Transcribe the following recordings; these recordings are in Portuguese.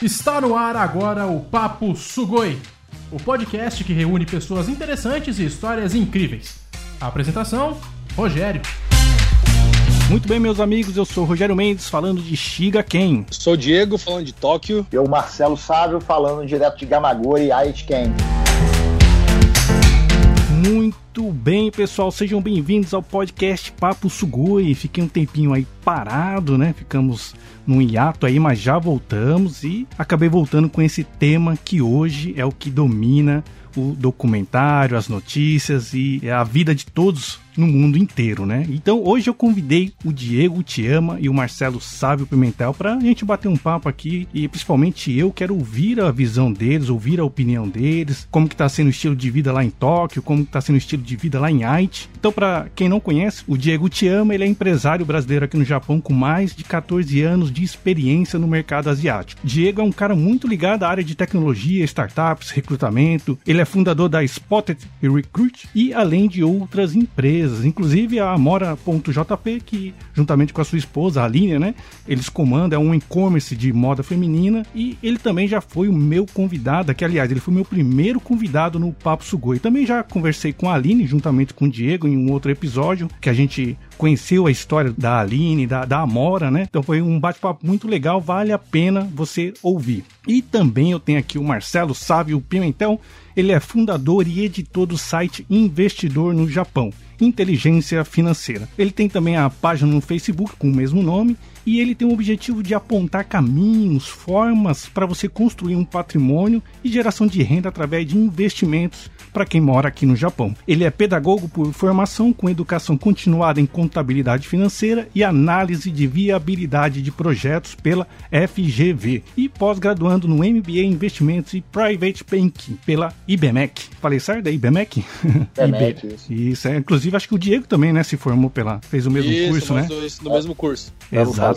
Está no ar agora o Papo Sugoi, o podcast que reúne pessoas interessantes e histórias incríveis. A apresentação: Rogério. Muito bem, meus amigos, eu sou Rogério Mendes falando de Shiga Ken. Sou Diego falando de Tóquio. Eu, Marcelo Sávio, falando direto de Gamagori e Aitken. Muito bem, pessoal, sejam bem-vindos ao podcast Papo Sugoi. Fiquei um tempinho aí parado, né? Ficamos num hiato aí, mas já voltamos e acabei voltando com esse tema que hoje é o que domina o documentário, as notícias e a vida de todos no mundo inteiro, né? Então hoje eu convidei o Diego Tiama e o Marcelo Sávio Pimentel para a gente bater um papo aqui e principalmente eu quero ouvir a visão deles, ouvir a opinião deles, como que tá sendo o estilo de vida lá em Tóquio, como que tá sendo o estilo de vida lá em Aichi. Então para quem não conhece, o Diego Tiama, ele é empresário brasileiro aqui no Japão com mais de 14 anos de experiência no mercado asiático. Diego é um cara muito ligado à área de tecnologia, startups, recrutamento. Ele é fundador da Spotted Recruit e além de outras empresas empresas, inclusive a Mora.jp, que juntamente com a sua esposa, a Aline, né, eles comandam, é um e-commerce de moda feminina e ele também já foi o meu convidado, que aliás, ele foi o meu primeiro convidado no Papo Sugoi. Também já conversei com a Aline, juntamente com o Diego, em um outro episódio, que a gente conheceu a história da Aline, da, da Amora, né? Então foi um bate-papo muito legal, vale a pena você ouvir. E também eu tenho aqui o Marcelo Sávio Pimentel, ele é fundador e editor do site Investidor no Japão. Inteligência Financeira. Ele tem também a página no Facebook com o mesmo nome e ele tem o objetivo de apontar caminhos, formas para você construir um patrimônio e geração de renda através de investimentos para quem mora aqui no Japão. Ele é pedagogo por formação com educação continuada em contabilidade financeira e análise de viabilidade de projetos pela FGV e pós-graduando no MBA em Investimentos e Private Banking pela IBMEC. Falei certo da IBMEC? IBMEC, isso. isso. É, inclusive acho que o Diego também, né, se formou pela fez o mesmo isso, curso, né? Dois, no mesmo curso.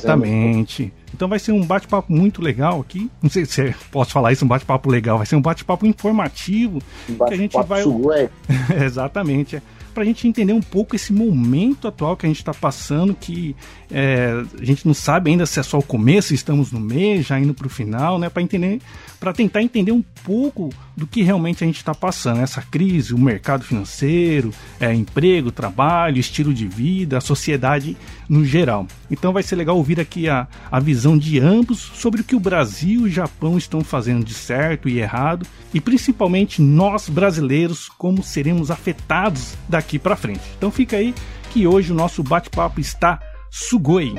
Exatamente. Então vai ser um bate-papo muito legal aqui. Não sei se posso falar isso, um bate-papo legal. Vai ser um bate-papo informativo. Um que a gente vai. Sugoi. Exatamente. É. Pra gente entender um pouco esse momento atual que a gente está passando, que é, a gente não sabe ainda se é só o começo, estamos no mês, já indo para o final, né? Para entender, para tentar entender um pouco do que realmente a gente está passando, essa crise, o mercado financeiro, é, emprego, trabalho, estilo de vida, a sociedade no geral. Então vai ser legal ouvir aqui a, a visão de ambos sobre o que o Brasil e o Japão estão fazendo de certo e errado, e principalmente nós brasileiros, como seremos afetados daqui para frente. Então fica aí que hoje o nosso bate-papo está Sugoi.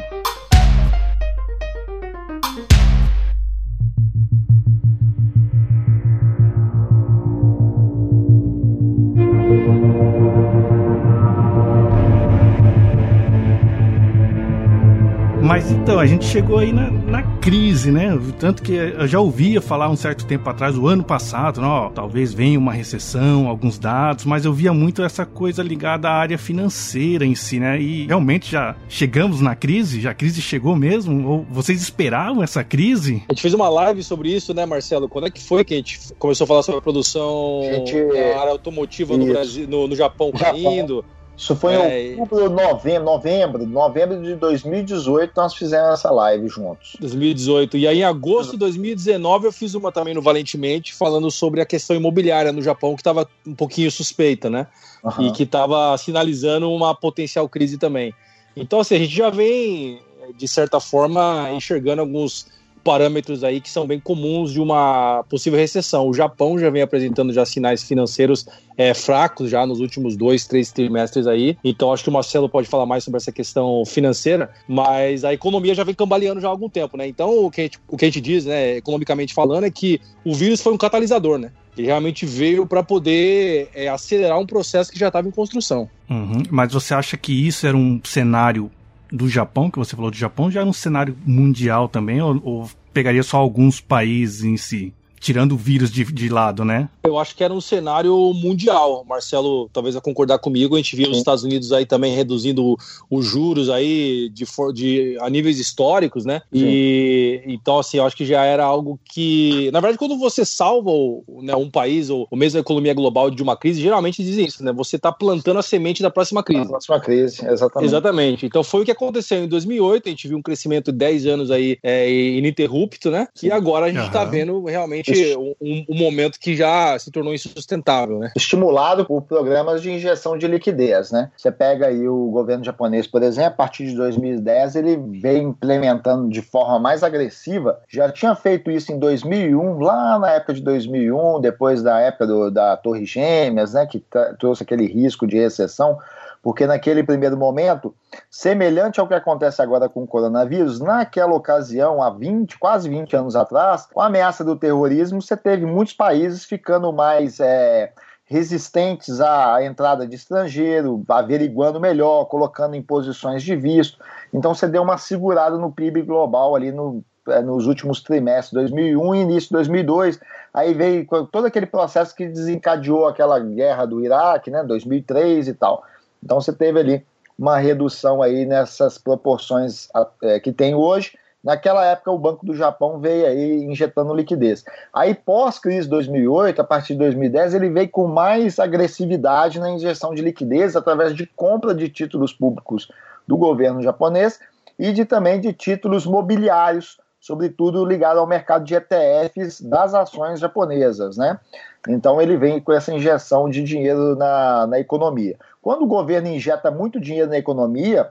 Mas então, a gente chegou aí na, na, crise, né? Tanto que eu já ouvia falar um certo tempo atrás, o ano passado, ó, talvez venha uma recessão, alguns dados, mas eu via muito essa coisa ligada à área financeira em si, né? E realmente já chegamos na crise? Já a crise chegou mesmo? Ou vocês esperavam essa crise? A gente fez uma live sobre isso, né, Marcelo? Quando é que foi que a gente começou a falar sobre a produção Gente, da área automotiva no. Brasil, no, no Japão Japão. Isso foi É, em outubro, novembro, novembro, novembro de 2018 nós fizemos essa live juntos. 2018. E aí, em agosto de 2019, eu fiz uma também no Valentemente, falando sobre a questão imobiliária no Japão, que estava um pouquinho suspeita, né? Aham. E que estava sinalizando uma potencial crise também. Então, assim, a gente já vem, de certa forma, enxergando alguns parâmetros aí que são bem comuns de uma possível recessão. O Japão já vem apresentando já sinais financeiros é, fracos já nos últimos dois, três trimestres aí. Então acho que o Marcelo pode falar mais sobre essa questão financeira, mas a economia já vem cambaleando já há algum tempo, né? Então o que a gente, o que a gente diz, né, economicamente falando, é que o vírus foi um catalisador, né? Ele realmente veio para poder é, acelerar um processo que já estava em construção. Uhum. Mas você acha que isso era um cenário do Japão, que você falou do Japão, já era um cenário mundial também, ou, ou pegaria só alguns países em si? Tirando o vírus de, de lado, né? Eu acho que era um cenário mundial. Marcelo talvez vai concordar comigo. A gente via os Estados Unidos aí também reduzindo os juros aí de, de a níveis históricos, né? Sim. E então assim, eu acho que já era algo que, na verdade, quando você salva né, um país ou, ou mesmo a economia global de uma crise, geralmente dizem isso, né? Você está plantando a semente da próxima crise. Da próxima crise, exatamente. Exatamente. Então foi o que aconteceu em 2008. A gente viu um crescimento de 10 anos aí é, ininterrupto, né? Sim. E agora a gente está uhum. vendo realmente um, um, momento que já se tornou insustentável, né? Estimulado por programas de injeção de liquidez, né? Você pega aí o governo japonês, por exemplo, a partir de 2010 ele vem implementando de forma mais agressiva. Já tinha feito isso em 2001, lá na época de 2001, depois da época do, da Torre Gêmeas, né? Que trouxe aquele risco de recessão porque naquele primeiro momento, semelhante ao que acontece agora com o coronavírus, naquela ocasião, há 20, quase 20 anos atrás, com a ameaça do terrorismo, você teve muitos países ficando mais é, resistentes à entrada de estrangeiro, averiguando melhor, colocando imposições de visto. Então você deu uma segurada no PIB global ali no, é, nos últimos trimestres, 2001 e início de 2002. Aí veio todo aquele processo que desencadeou aquela guerra do Iraque, né, 2003 e tal. Então você teve ali uma redução aí nessas proporções é, que tem hoje. Naquela época, o Banco do Japão veio aí injetando liquidez. Aí, pós-crise 2008, a partir de 2010, ele veio com mais agressividade na injeção de liquidez através de compra de títulos públicos do governo japonês e de também de títulos mobiliários, sobretudo ligado ao mercado de ETFs das ações japonesas, né? Então ele vem com essa injeção de dinheiro na, na economia. Quando o governo injeta muito dinheiro na economia,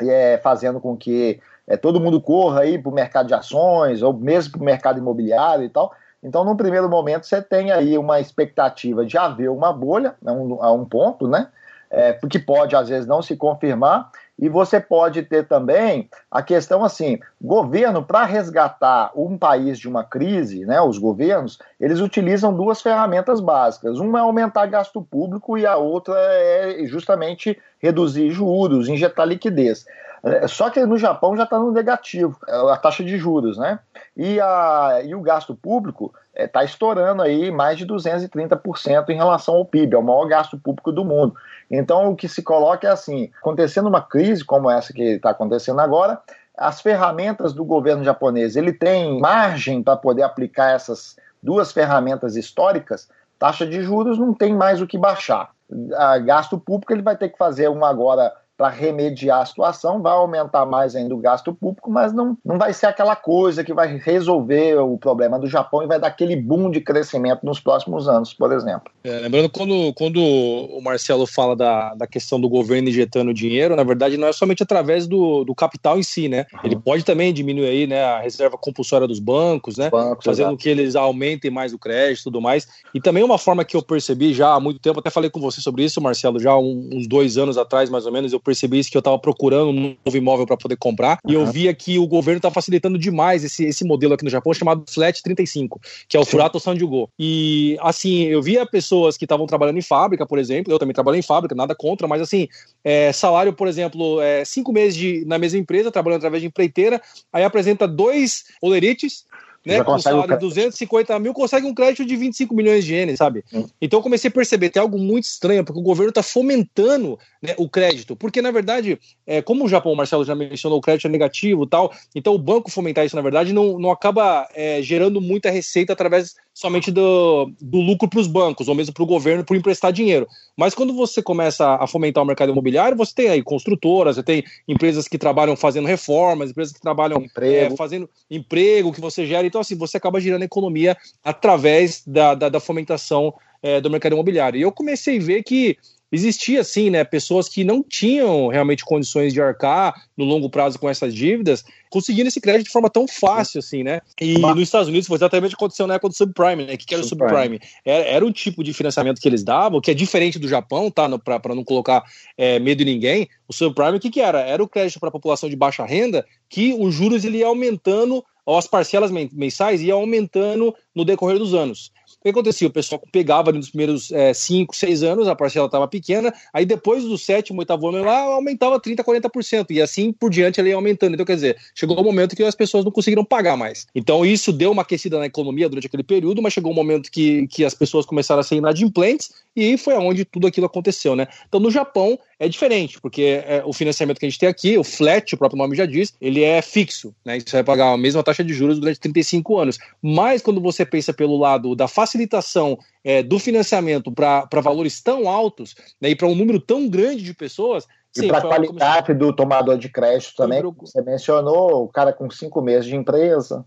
é, fazendo com que é, todo mundo corra aí para o mercado de ações, ou mesmo para o mercado imobiliário e tal, então, no primeiro momento, você tem aí uma expectativa de haver uma bolha a um, a um ponto, né? É, que pode, às vezes, não se confirmar, e você pode ter também a questão assim: governo, para resgatar um país de uma crise, né, os governos, eles utilizam duas ferramentas básicas. Uma é aumentar gasto público e a outra é justamente reduzir juros, injetar liquidez. É, só que no Japão já está no negativo, é a taxa de juros, né? E, a, e o gasto público está é, estourando aí mais de 230% em relação ao PIB, é o maior gasto público do mundo. Então, o que se coloca é assim: acontecendo uma crise como essa que está acontecendo agora, as ferramentas do governo japonês ele tem margem para poder aplicar essas duas ferramentas históricas. Taxa de juros não tem mais o que baixar. A gasto público ele vai ter que fazer uma agora para remediar a situação, vai aumentar mais ainda o gasto público, mas não, não vai ser aquela coisa que vai resolver o problema do Japão e vai dar aquele boom de crescimento nos próximos anos, por exemplo. É, lembrando, quando, quando o Marcelo fala da, da questão do governo injetando dinheiro, na verdade não é somente através do, do capital em si, né? Uhum. Ele pode também diminuir aí, né, a reserva compulsória dos bancos, né? Bancos, fazendo com que eles aumentem mais o crédito e tudo mais. E também uma forma que eu percebi já há muito tempo, até falei com você sobre isso, Marcelo, já uns dois anos atrás, mais ou menos, eu percebi isso que eu estava procurando um novo imóvel para poder comprar uhum. e eu via que o governo está facilitando demais esse, esse modelo aqui no Japão chamado Flat 35, que é o Sim. Furato Sanjugo. E assim, eu via pessoas que estavam trabalhando em fábrica, por exemplo, eu também trabalho em fábrica, nada contra, mas assim, é, salário, por exemplo, é, cinco meses de, na mesma empresa, trabalhando através de empreiteira, aí apresenta dois olerites né, com salário de 250 mil, consegue um crédito de 25 milhões de ienes, sabe? Hum. Então eu comecei a perceber, tem algo muito estranho, porque o governo está fomentando né, o crédito, porque na verdade, é, como o Japão, o Marcelo já mencionou, o crédito é negativo tal, então o banco fomentar isso, na verdade, não, não acaba é, gerando muita receita através somente do, do lucro para os bancos, ou mesmo para o governo por emprestar dinheiro. Mas quando você começa a fomentar o mercado imobiliário, você tem aí construtoras, você tem empresas que trabalham fazendo reformas, empresas que trabalham emprego. É, fazendo emprego que você gera. Então, assim, você acaba girando a economia através da, da, da fomentação é, do mercado imobiliário. E eu comecei a ver que existia assim, né, pessoas que não tinham realmente condições de arcar no longo prazo com essas dívidas, conseguindo esse crédito de forma tão fácil assim, né? E nos Estados Unidos foi exatamente aconteceu na época do subprime, né? O que era o subprime? Era, era um tipo de financiamento que eles davam, que é diferente do Japão, tá? Para não colocar é, medo em ninguém. O subprime, o que que era? Era o crédito para a população de baixa renda, que os juros ele ia aumentando, ou as parcelas mensais ia aumentando no decorrer dos anos. Que acontecia? O pessoal pegava nos primeiros 5, é, 6 anos, a parcela estava pequena, aí depois do sétimo, oitavo ano lá, aumentava 30%, 40%, e assim por diante ele ia aumentando. Então, quer dizer, chegou um momento que as pessoas não conseguiram pagar mais. Então, isso deu uma aquecida na economia durante aquele período, mas chegou um momento que, que as pessoas começaram a ser inadimplentes, e foi aonde tudo aquilo aconteceu, né? Então, no Japão é diferente, porque é, o financiamento que a gente tem aqui, o flat, o próprio nome já diz, ele é fixo, né? Você vai pagar a mesma taxa de juros durante 35 anos. Mas quando você pensa pelo lado da facilitação é, do financiamento para valores tão altos né, e para um número tão grande de pessoas. E para a qualidade do tomador de crédito também, você mencionou, o cara com cinco meses de empresa.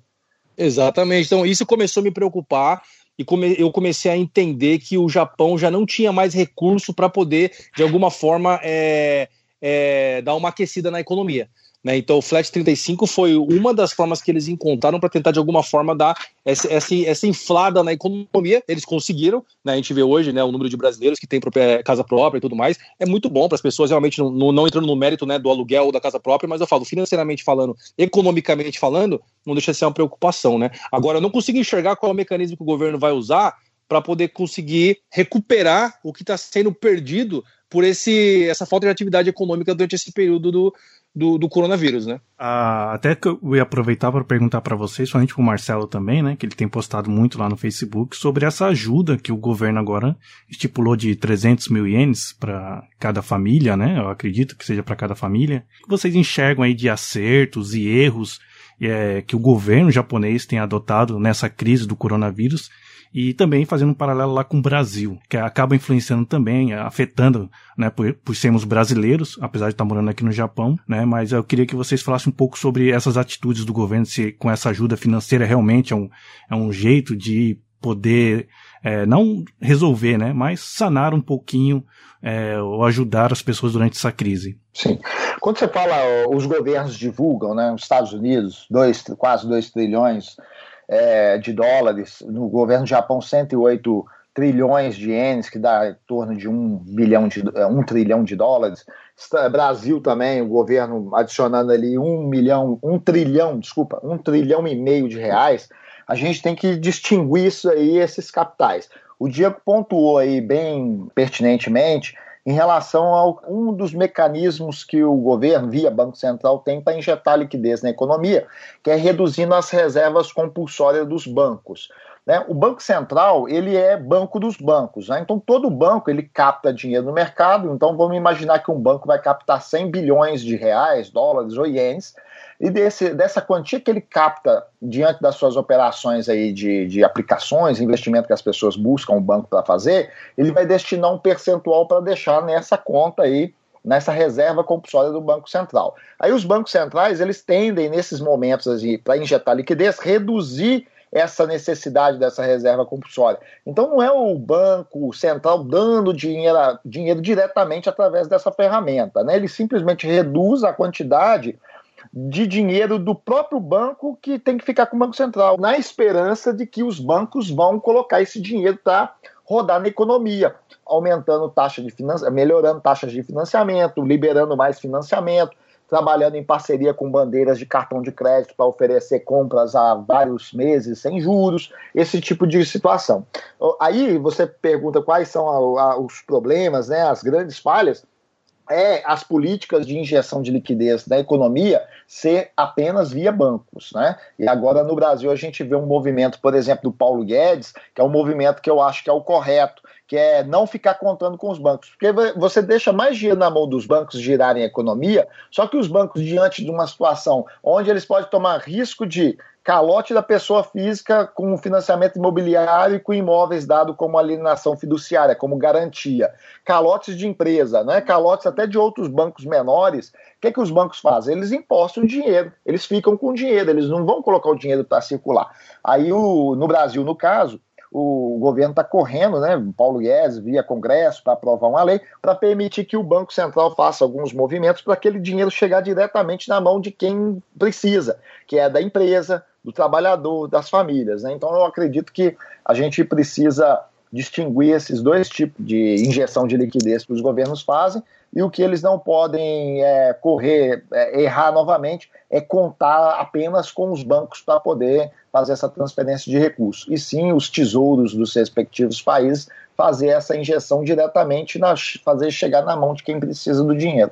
Exatamente. Então, isso começou a me preocupar e come, eu comecei a entender que o Japão já não tinha mais recurso para poder, de alguma forma, é, é, dar uma aquecida na economia. Né? Então, o Flat 35 foi uma das formas que eles encontraram para tentar, de alguma forma, dar essa, essa, essa, inflada na economia. Eles conseguiram. Né? A gente vê hoje né, o número de brasileiros que têm casa própria e tudo mais. É muito bom para as pessoas, realmente, não, não, entrando no mérito né, do aluguel ou da casa própria, mas eu falo, financeiramente falando, economicamente falando, não deixa de ser uma preocupação. Né? Agora, eu não consigo enxergar qual é o mecanismo que o governo vai usar para poder conseguir recuperar o que está sendo perdido por esse, essa falta de atividade econômica durante esse período do, do, do coronavírus, né? Ah, até que eu ia aproveitar para perguntar para vocês, somente para o Marcelo também, né? Que ele tem postado muito lá no Facebook sobre essa ajuda que o governo agora estipulou de 300 mil ienes para cada família, né? Eu acredito que seja para cada família. Vocês enxergam aí de acertos e erros é, que o governo japonês tem adotado nessa crise do coronavírus e também fazendo um paralelo lá com o Brasil, que acaba influenciando também, afetando, né, por, por sermos brasileiros, apesar de estar morando aqui no Japão, né, mas eu queria que vocês falassem um pouco sobre essas atitudes do governo, se com essa ajuda financeira realmente é um, é um jeito de poder é, não resolver, né, mas sanar um pouquinho é, ou ajudar as pessoas durante essa crise. Sim. Quando você fala, os governos divulgam, né, os Estados Unidos, dois, quase 2 trilhões é, de dólares, no governo do Japão 108 trilhões de ienes, que dá em torno de um bilhão de é, um trilhão de dólares. Brasil também, o governo adicionando ali um milhão, um trilhão, desculpa, um trilhão e meio de reais. A gente tem que distinguir isso aí, esses capitais. O Diego pontuou aí bem pertinentemente em relação a um dos mecanismos que o governo, via Banco Central, tem para injetar liquidez na economia, que é reduzindo as reservas compulsórias dos bancos. Né? O Banco Central ele é banco dos bancos, né? então todo banco ele capta dinheiro no mercado. Então vamos imaginar que um banco vai captar 100 bilhões de reais, dólares ou ienes, e desse, dessa quantia que ele capta diante das suas operações aí de, de aplicações, investimento que as pessoas buscam o banco para fazer, ele vai destinar um percentual para deixar nessa conta aí, nessa reserva compulsória do Banco Central. Aí os bancos centrais, eles tendem, nesses momentos para injetar liquidez, reduzir essa necessidade dessa reserva compulsória. Então não é o Banco Central dando dinheiro, dinheiro diretamente através dessa ferramenta, né? ele simplesmente reduz a quantidade de dinheiro do próprio banco que tem que ficar com o Banco Central, na esperança de que os bancos vão colocar esse dinheiro para rodar na economia, aumentando taxa de financiamento, melhorando taxas de financiamento, liberando mais financiamento, trabalhando em parceria com bandeiras de cartão de crédito para oferecer compras a vários meses sem juros, esse tipo de situação. Aí você pergunta quais são a, a, os problemas, né, as grandes falhas é as políticas de injeção de liquidez da economia ser apenas via bancos, né? E agora no Brasil a gente vê um movimento, por exemplo, do Paulo Guedes, que é um movimento que eu acho que é o correto, que é não ficar contando com os bancos, porque você deixa mais dinheiro na mão dos bancos girarem a economia, só que os bancos diante de uma situação onde eles podem tomar risco de calote da pessoa física com financiamento imobiliário e com imóveis dado como alienação fiduciária, como garantia. Calotes de empresa, né? calotes até de outros bancos menores. O que, é que os bancos fazem? Eles impostam dinheiro, eles ficam com dinheiro, eles não vão colocar o dinheiro para circular. Aí o, no Brasil, no caso, o governo está correndo, né, Paulo Guedes, via Congresso, para aprovar uma lei, para permitir que o Banco Central faça alguns movimentos para aquele dinheiro chegar diretamente na mão de quem precisa, que é da empresa, do trabalhador, das famílias. Né? Então eu acredito que a gente precisa distinguir esses dois tipos de injeção de liquidez que os governos fazem e o que eles não podem é, correr, é, errar novamente, é contar apenas com os bancos para poder fazer essa transferência de recursos. E sim os tesouros dos respectivos países fazer essa injeção diretamente, na, fazer chegar na mão de quem precisa do dinheiro.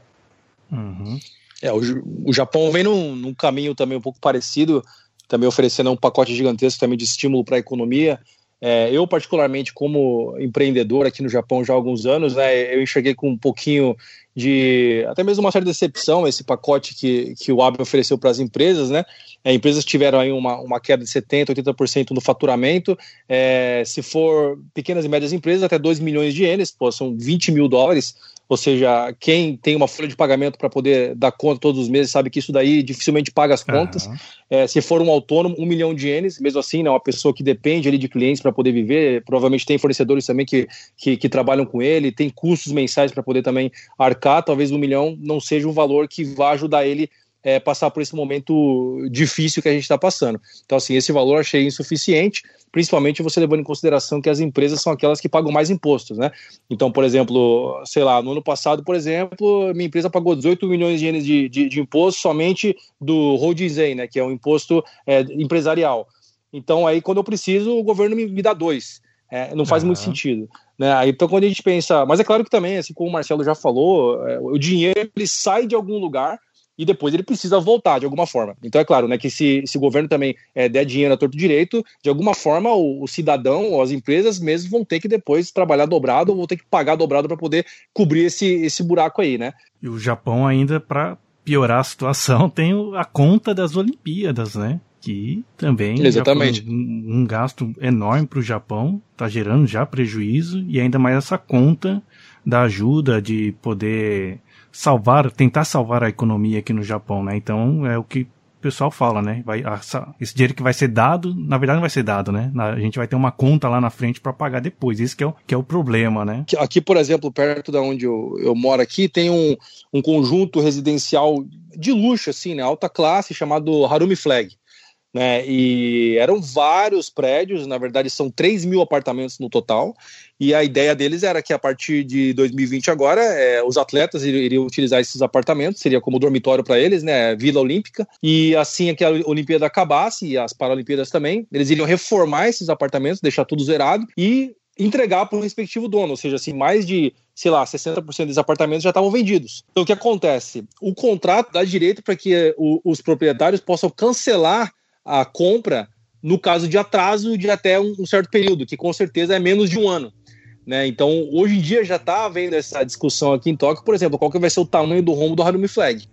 Uhum. É, o, o Japão vem num, num caminho também um pouco parecido, também oferecendo um pacote gigantesco também de estímulo para a economia. É, eu, particularmente, como empreendedor aqui no Japão já há alguns anos, né, eu enxerguei com um pouquinho de até mesmo uma certa decepção esse pacote que, que o Abe ofereceu para as empresas, né? É, empresas tiveram aí uma, uma queda de 70%, 80% no faturamento. É, se for pequenas e médias empresas, até 2 milhões de ienes, pô, são 20 mil dólares. Ou seja, quem tem uma folha de pagamento para poder dar conta todos os meses sabe que isso daí dificilmente paga as contas. Uhum. É, se for um autônomo, um milhão de ienes, mesmo assim, né, uma pessoa que depende ali de clientes para poder viver, provavelmente tem fornecedores também que, que, que trabalham com ele, tem custos mensais para poder também arcar, talvez um milhão não seja um valor que vá ajudar ele é, passar por esse momento difícil que a gente está passando. Então, assim, esse valor achei insuficiente, principalmente você levando em consideração que as empresas são aquelas que pagam mais impostos, né? Então, por exemplo, sei lá, no ano passado, por exemplo, minha empresa pagou 18 milhões de ienes de, de, de imposto somente do Holding né, que é um imposto é, empresarial. Então, aí, quando eu preciso, o governo me, me dá dois. É, não faz uhum. muito sentido. Né? Então, quando a gente pensa. Mas é claro que também, assim como o Marcelo já falou, é, o dinheiro ele sai de algum lugar e depois ele precisa voltar de alguma forma. Então é claro, né, que se, se o governo também é, der dinheiro a torto direito, de alguma forma o, o, cidadão ou as empresas mesmo vão ter que depois trabalhar dobrado ou vão ter que pagar dobrado para poder cobrir esse, esse buraco aí, né? E o Japão ainda para piorar a situação tem a conta das Olimpíadas, né? Que também Exatamente. Um, um gasto enorme para o Japão, está gerando já prejuízo e ainda mais essa conta da ajuda de poder salvar, tentar salvar a economia aqui no Japão, né? Então é o que o pessoal fala, né? Vai, esse dinheiro que vai ser dado, na verdade não vai ser dado, né? A gente vai ter uma conta lá na frente para pagar depois. Isso que é, o, que é o problema, né? Aqui, por exemplo, perto da onde eu, eu moro aqui, tem um, um conjunto residencial de luxo, assim, né? Alta classe, chamado Harumi Flag né? E eram vários prédios, na verdade são 3 mil apartamentos no total. E a ideia deles era que a partir de 2020 agora, é, os atletas iriam utilizar esses apartamentos, seria como dormitório para eles, né? Vila Olímpica. E assim que a Olimpíada acabasse e as Paralimpíadas também, eles iriam reformar esses apartamentos, deixar tudo zerado e entregar para o respectivo dono, ou seja, assim, mais de, sei lá, 60% dos apartamentos já estavam vendidos. Então o que acontece? O contrato dá direito para que o, os proprietários possam cancelar a compra no caso de atraso de até um, um certo período, que com certeza é menos de um ano. Né? Então, hoje em dia já está havendo essa discussão aqui em Tóquio, por exemplo, qual que vai ser o tamanho do rombo do Harumi Flag.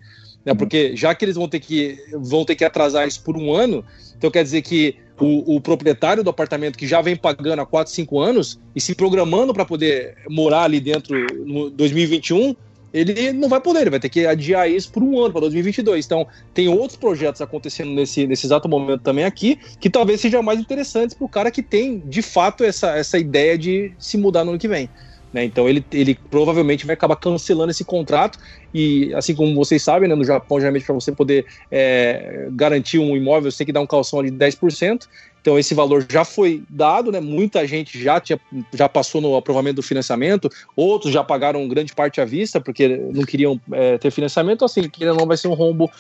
Né? Porque já que eles vão ter que, vão ter que atrasar isso por um ano, então quer dizer que o, o proprietário do apartamento que já vem pagando há 4, 5 anos e se programando para poder morar ali dentro no 2021, ele não vai poder, ele vai ter que adiar isso por um ano, para 2022. Então, tem outros projetos acontecendo nesse, nesse exato momento também aqui, que talvez sejam mais interessantes para o cara que tem, de fato, essa, essa ideia de se mudar no ano que vem. Né? Então, ele, ele provavelmente vai acabar cancelando esse contrato. E, assim como vocês sabem, né, no Japão, geralmente, para você poder é, garantir um imóvel, você tem que dar um calção de 10%. Então esse valor já foi dado, né? Muita gente já tinha, já passou no aprovamento do financiamento, outros já pagaram grande parte à vista porque não queriam é, ter financiamento. Assim, que não vai ser um rombo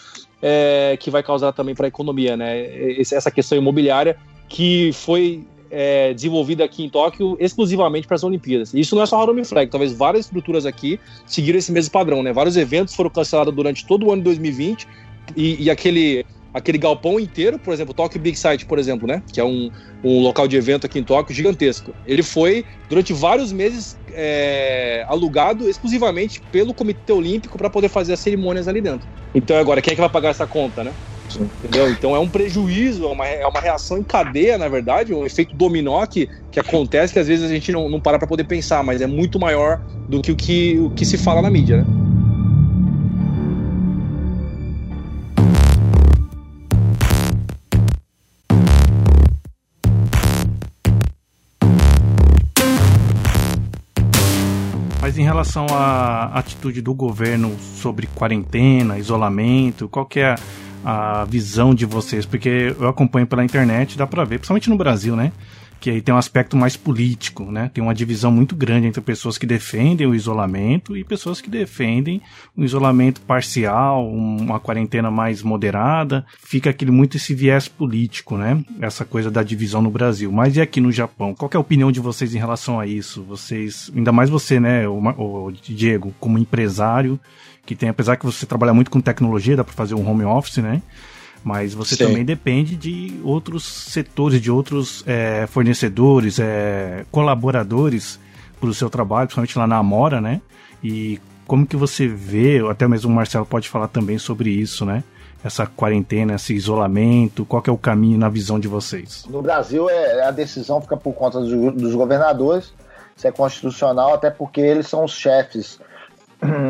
é, que vai causar também para a economia, né? Essa questão imobiliária que foi é, desenvolvida aqui em Tóquio exclusivamente para as Olimpíadas. Isso não é só Harumi Flag, talvez várias estruturas aqui seguiram esse mesmo padrão, né? Vários eventos foram cancelados durante todo o ano de 2020 e, e aquele aquele galpão inteiro, por exemplo, Tokyo Big Sight, por exemplo, né? Que é um, um local de evento aqui em Tóquio gigantesco. Ele foi, durante vários meses, é, alugado exclusivamente pelo Comitê Olímpico para poder fazer as cerimônias ali dentro. Então, agora, quem é que vai pagar essa conta, né? Entendeu? Então é um prejuízo, é uma, é uma reação em cadeia, na verdade, um efeito dominó que, que acontece que às vezes a gente não, não para para poder pensar, mas é muito maior do que o que, o que se fala na mídia, né? Mas em relação à atitude do governo sobre quarentena, isolamento, qual que é a visão de vocês? Porque eu acompanho pela internet, dá pra ver, principalmente no Brasil, né? Que aí tem um aspecto mais político, né? Tem uma divisão muito grande entre pessoas que defendem o isolamento e pessoas que defendem um isolamento parcial, uma quarentena mais moderada. Fica aquele muito esse viés político, né? Essa coisa da divisão no Brasil. Mas e aqui no Japão? Qual é a opinião de vocês em relação a isso? Vocês, ainda mais você, né, o, o Diego, como empresário, que tem, apesar que você trabalha muito com tecnologia, dá para fazer um home office, né? Mas você Sim. também depende de outros setores, de outros é, fornecedores, é, colaboradores para o seu trabalho, principalmente lá na Amora, né? E como que você vê, até mesmo o Marcelo pode falar também sobre isso, né? Essa quarentena, esse isolamento, qual é o caminho na visão de vocês? No Brasil, é, a decisão fica por conta dos, dos governadores, isso é constitucional, até porque eles são os chefes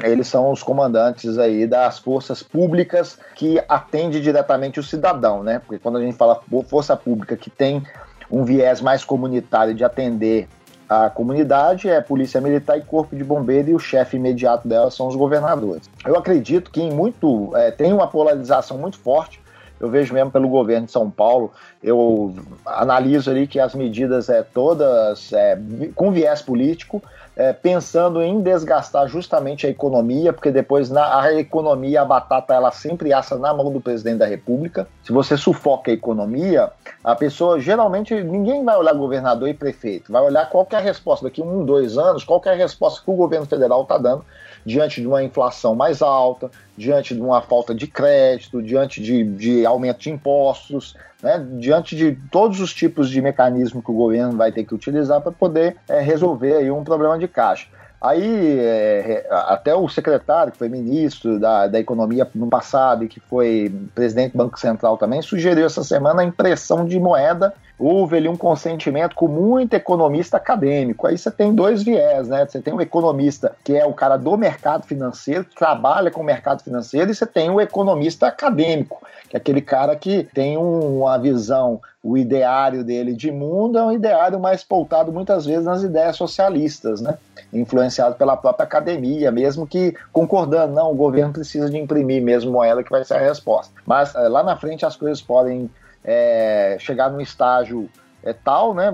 eles são os comandantes aí das forças públicas que atende diretamente o cidadão, né? Porque quando a gente fala força pública que tem um viés mais comunitário de atender a comunidade, é polícia militar e corpo de bombeiro e o chefe imediato dela são os governadores. Eu acredito que muito é, tem uma polarização muito forte eu vejo mesmo pelo governo de São Paulo, eu analiso ali que as medidas é todas é, com viés político, é, pensando em desgastar justamente a economia, porque depois na a economia, a batata, ela sempre assa na mão do presidente da República. Se você sufoca a economia, a pessoa geralmente ninguém vai olhar governador e prefeito, vai olhar qual é a resposta daqui um, dois anos, qual é a resposta que o governo federal está dando diante de uma inflação mais alta, diante de uma falta de crédito, diante de, de aumento de impostos, né, diante de todos os tipos de mecanismo que o governo vai ter que utilizar para poder é, resolver aí um problema de caixa. Aí, é, até o secretário, que foi ministro da, da Economia no passado e que foi presidente do Banco Central também, sugeriu essa semana a impressão de moeda houve ali um consentimento com muito economista acadêmico. Aí você tem dois viés, né? Você tem um economista que é o cara do mercado financeiro, que trabalha com o mercado financeiro, e você tem o economista acadêmico, que é aquele cara que tem uma visão, o ideário dele de mundo é um ideário mais pautado muitas vezes nas ideias socialistas, né? Influenciado pela própria academia, mesmo que concordando, não, o governo precisa de imprimir mesmo moeda que vai ser a resposta. Mas eh, lá na frente as coisas podem é, chegar num estágio é, tal, né,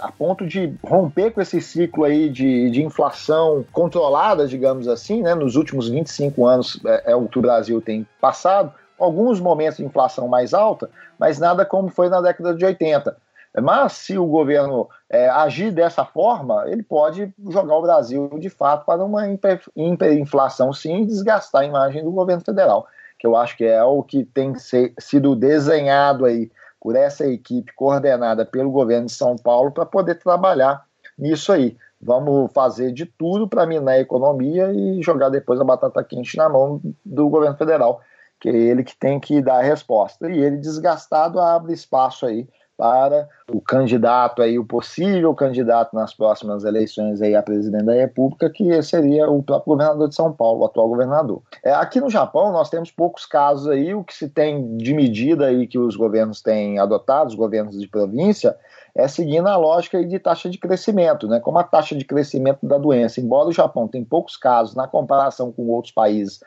a ponto de romper com esse ciclo aí de, de inflação controlada, digamos assim, né, nos últimos 25 anos é, é o que o Brasil tem passado, alguns momentos de inflação mais alta, mas nada como foi na década de 80. Mas se o governo é, agir dessa forma, ele pode jogar o Brasil de fato para uma hiperinflação sim e desgastar a imagem do governo federal que eu acho que é o que tem ser, sido desenhado aí por essa equipe coordenada pelo governo de São Paulo para poder trabalhar nisso aí. Vamos fazer de tudo para minar a economia e jogar depois a batata quente na mão do governo federal, que é ele que tem que dar a resposta. E ele desgastado abre espaço aí para o candidato aí, o possível candidato nas próximas eleições aí a presidente da República, que seria o próprio governador de São Paulo, o atual governador. É, aqui no Japão nós temos poucos casos aí, o que se tem de medida aí que os governos têm adotado, os governos de província, é seguindo a lógica de taxa de crescimento, né? Como a taxa de crescimento da doença, embora o Japão tenha poucos casos na comparação com outros países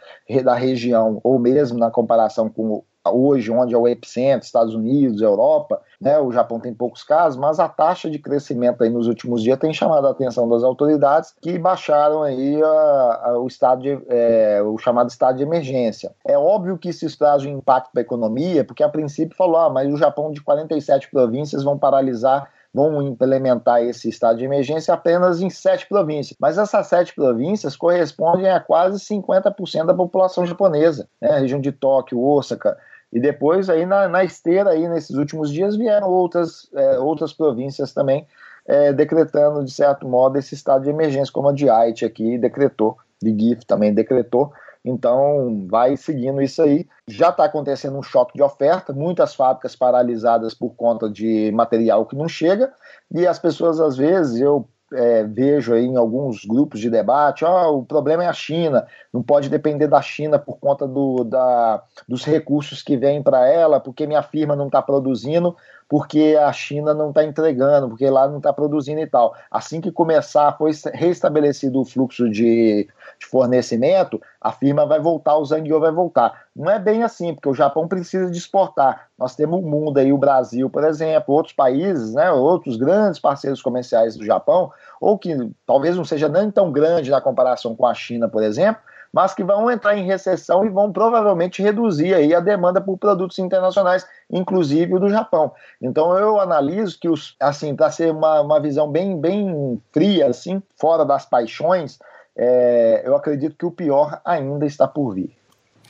da região, ou mesmo na comparação com hoje, onde é o epicentro, Estados Unidos, Europa, né, o Japão tem poucos casos, mas a taxa de crescimento aí nos últimos dias tem chamado a atenção das autoridades que baixaram aí a, a, o estado de, é, o chamado estado de emergência. É óbvio que isso traz um impacto para a economia, porque a princípio falou, ah, mas o Japão de 47 províncias vão paralisar vão implementar esse estado de emergência apenas em sete províncias. Mas essas sete províncias correspondem a quase 50% da população japonesa. Né? A região de Tóquio, Osaka, e depois, aí na, na esteira, aí, nesses últimos dias, vieram outras, é, outras províncias também é, decretando, de certo modo, esse estado de emergência, como a de Haiti aqui decretou, de GIF também decretou. Então, vai seguindo isso aí. Já está acontecendo um choque de oferta, muitas fábricas paralisadas por conta de material que não chega, e as pessoas, às vezes, eu é, vejo aí em alguns grupos de debate, oh, o problema é a China, não pode depender da China por conta do, da, dos recursos que vêm para ela, porque minha firma não está produzindo, porque a China não está entregando, porque lá não está produzindo e tal. Assim que começar, foi restabelecido o fluxo de, de fornecimento, a firma vai voltar, o Zangyo vai voltar. Não é bem assim, porque o Japão precisa de exportar. Nós temos o mundo aí, o Brasil, por exemplo, outros países, né, outros grandes parceiros comerciais do Japão, ou que talvez não seja nem tão grande na comparação com a China, por exemplo, mas que vão entrar em recessão e vão provavelmente reduzir aí a demanda por produtos internacionais, inclusive o do Japão. Então eu analiso que os, assim, para ser uma, uma visão bem, bem fria, assim, fora das paixões, é, eu acredito que o pior ainda está por vir.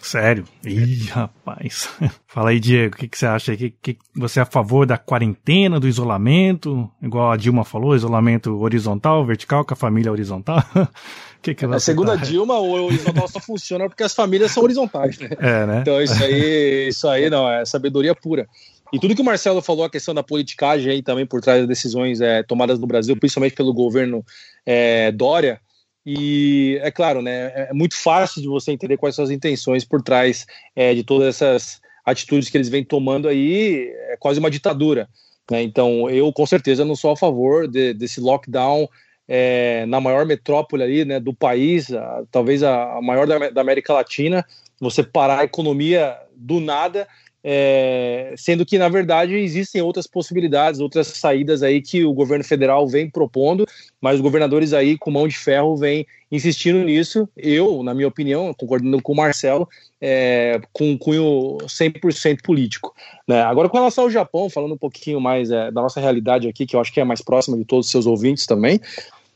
Sério? Ih, rapaz. Fala aí, Diego, o que, que, você acha? Que, que, você é a favor da quarentena, do isolamento? Igual a Dilma falou, isolamento horizontal, vertical, com a família horizontal? que que é, segundo tá? a Dilma, o horizontal só funciona porque as famílias são horizontais, né? É, né? Então isso aí, isso aí não, é sabedoria pura. E tudo que o Marcelo falou, a questão da politicagem aí também por trás das decisões é, tomadas no Brasil, principalmente pelo governo é, Dória, e é claro, né, é muito fácil de você entender quais são as intenções por trás é, de todas essas atitudes que eles vêm tomando aí, é quase uma ditadura. Né? Então, eu com certeza não sou a favor de, desse lockdown é, na maior metrópole ali, né, do país, a, talvez a, a maior da, da, América Latina, você parar a economia do nada é, sendo que, na verdade, existem outras possibilidades, outras saídas aí que o governo federal vem propondo, mas os governadores aí com mão de ferro vêm insistindo nisso. Eu, na minha opinião, concordando com o Marcelo, é, com um cunho 100% político. Né? Agora, com relação ao Japão, falando um pouquinho mais é, da nossa realidade aqui, que eu acho que é mais próxima de todos os seus ouvintes também,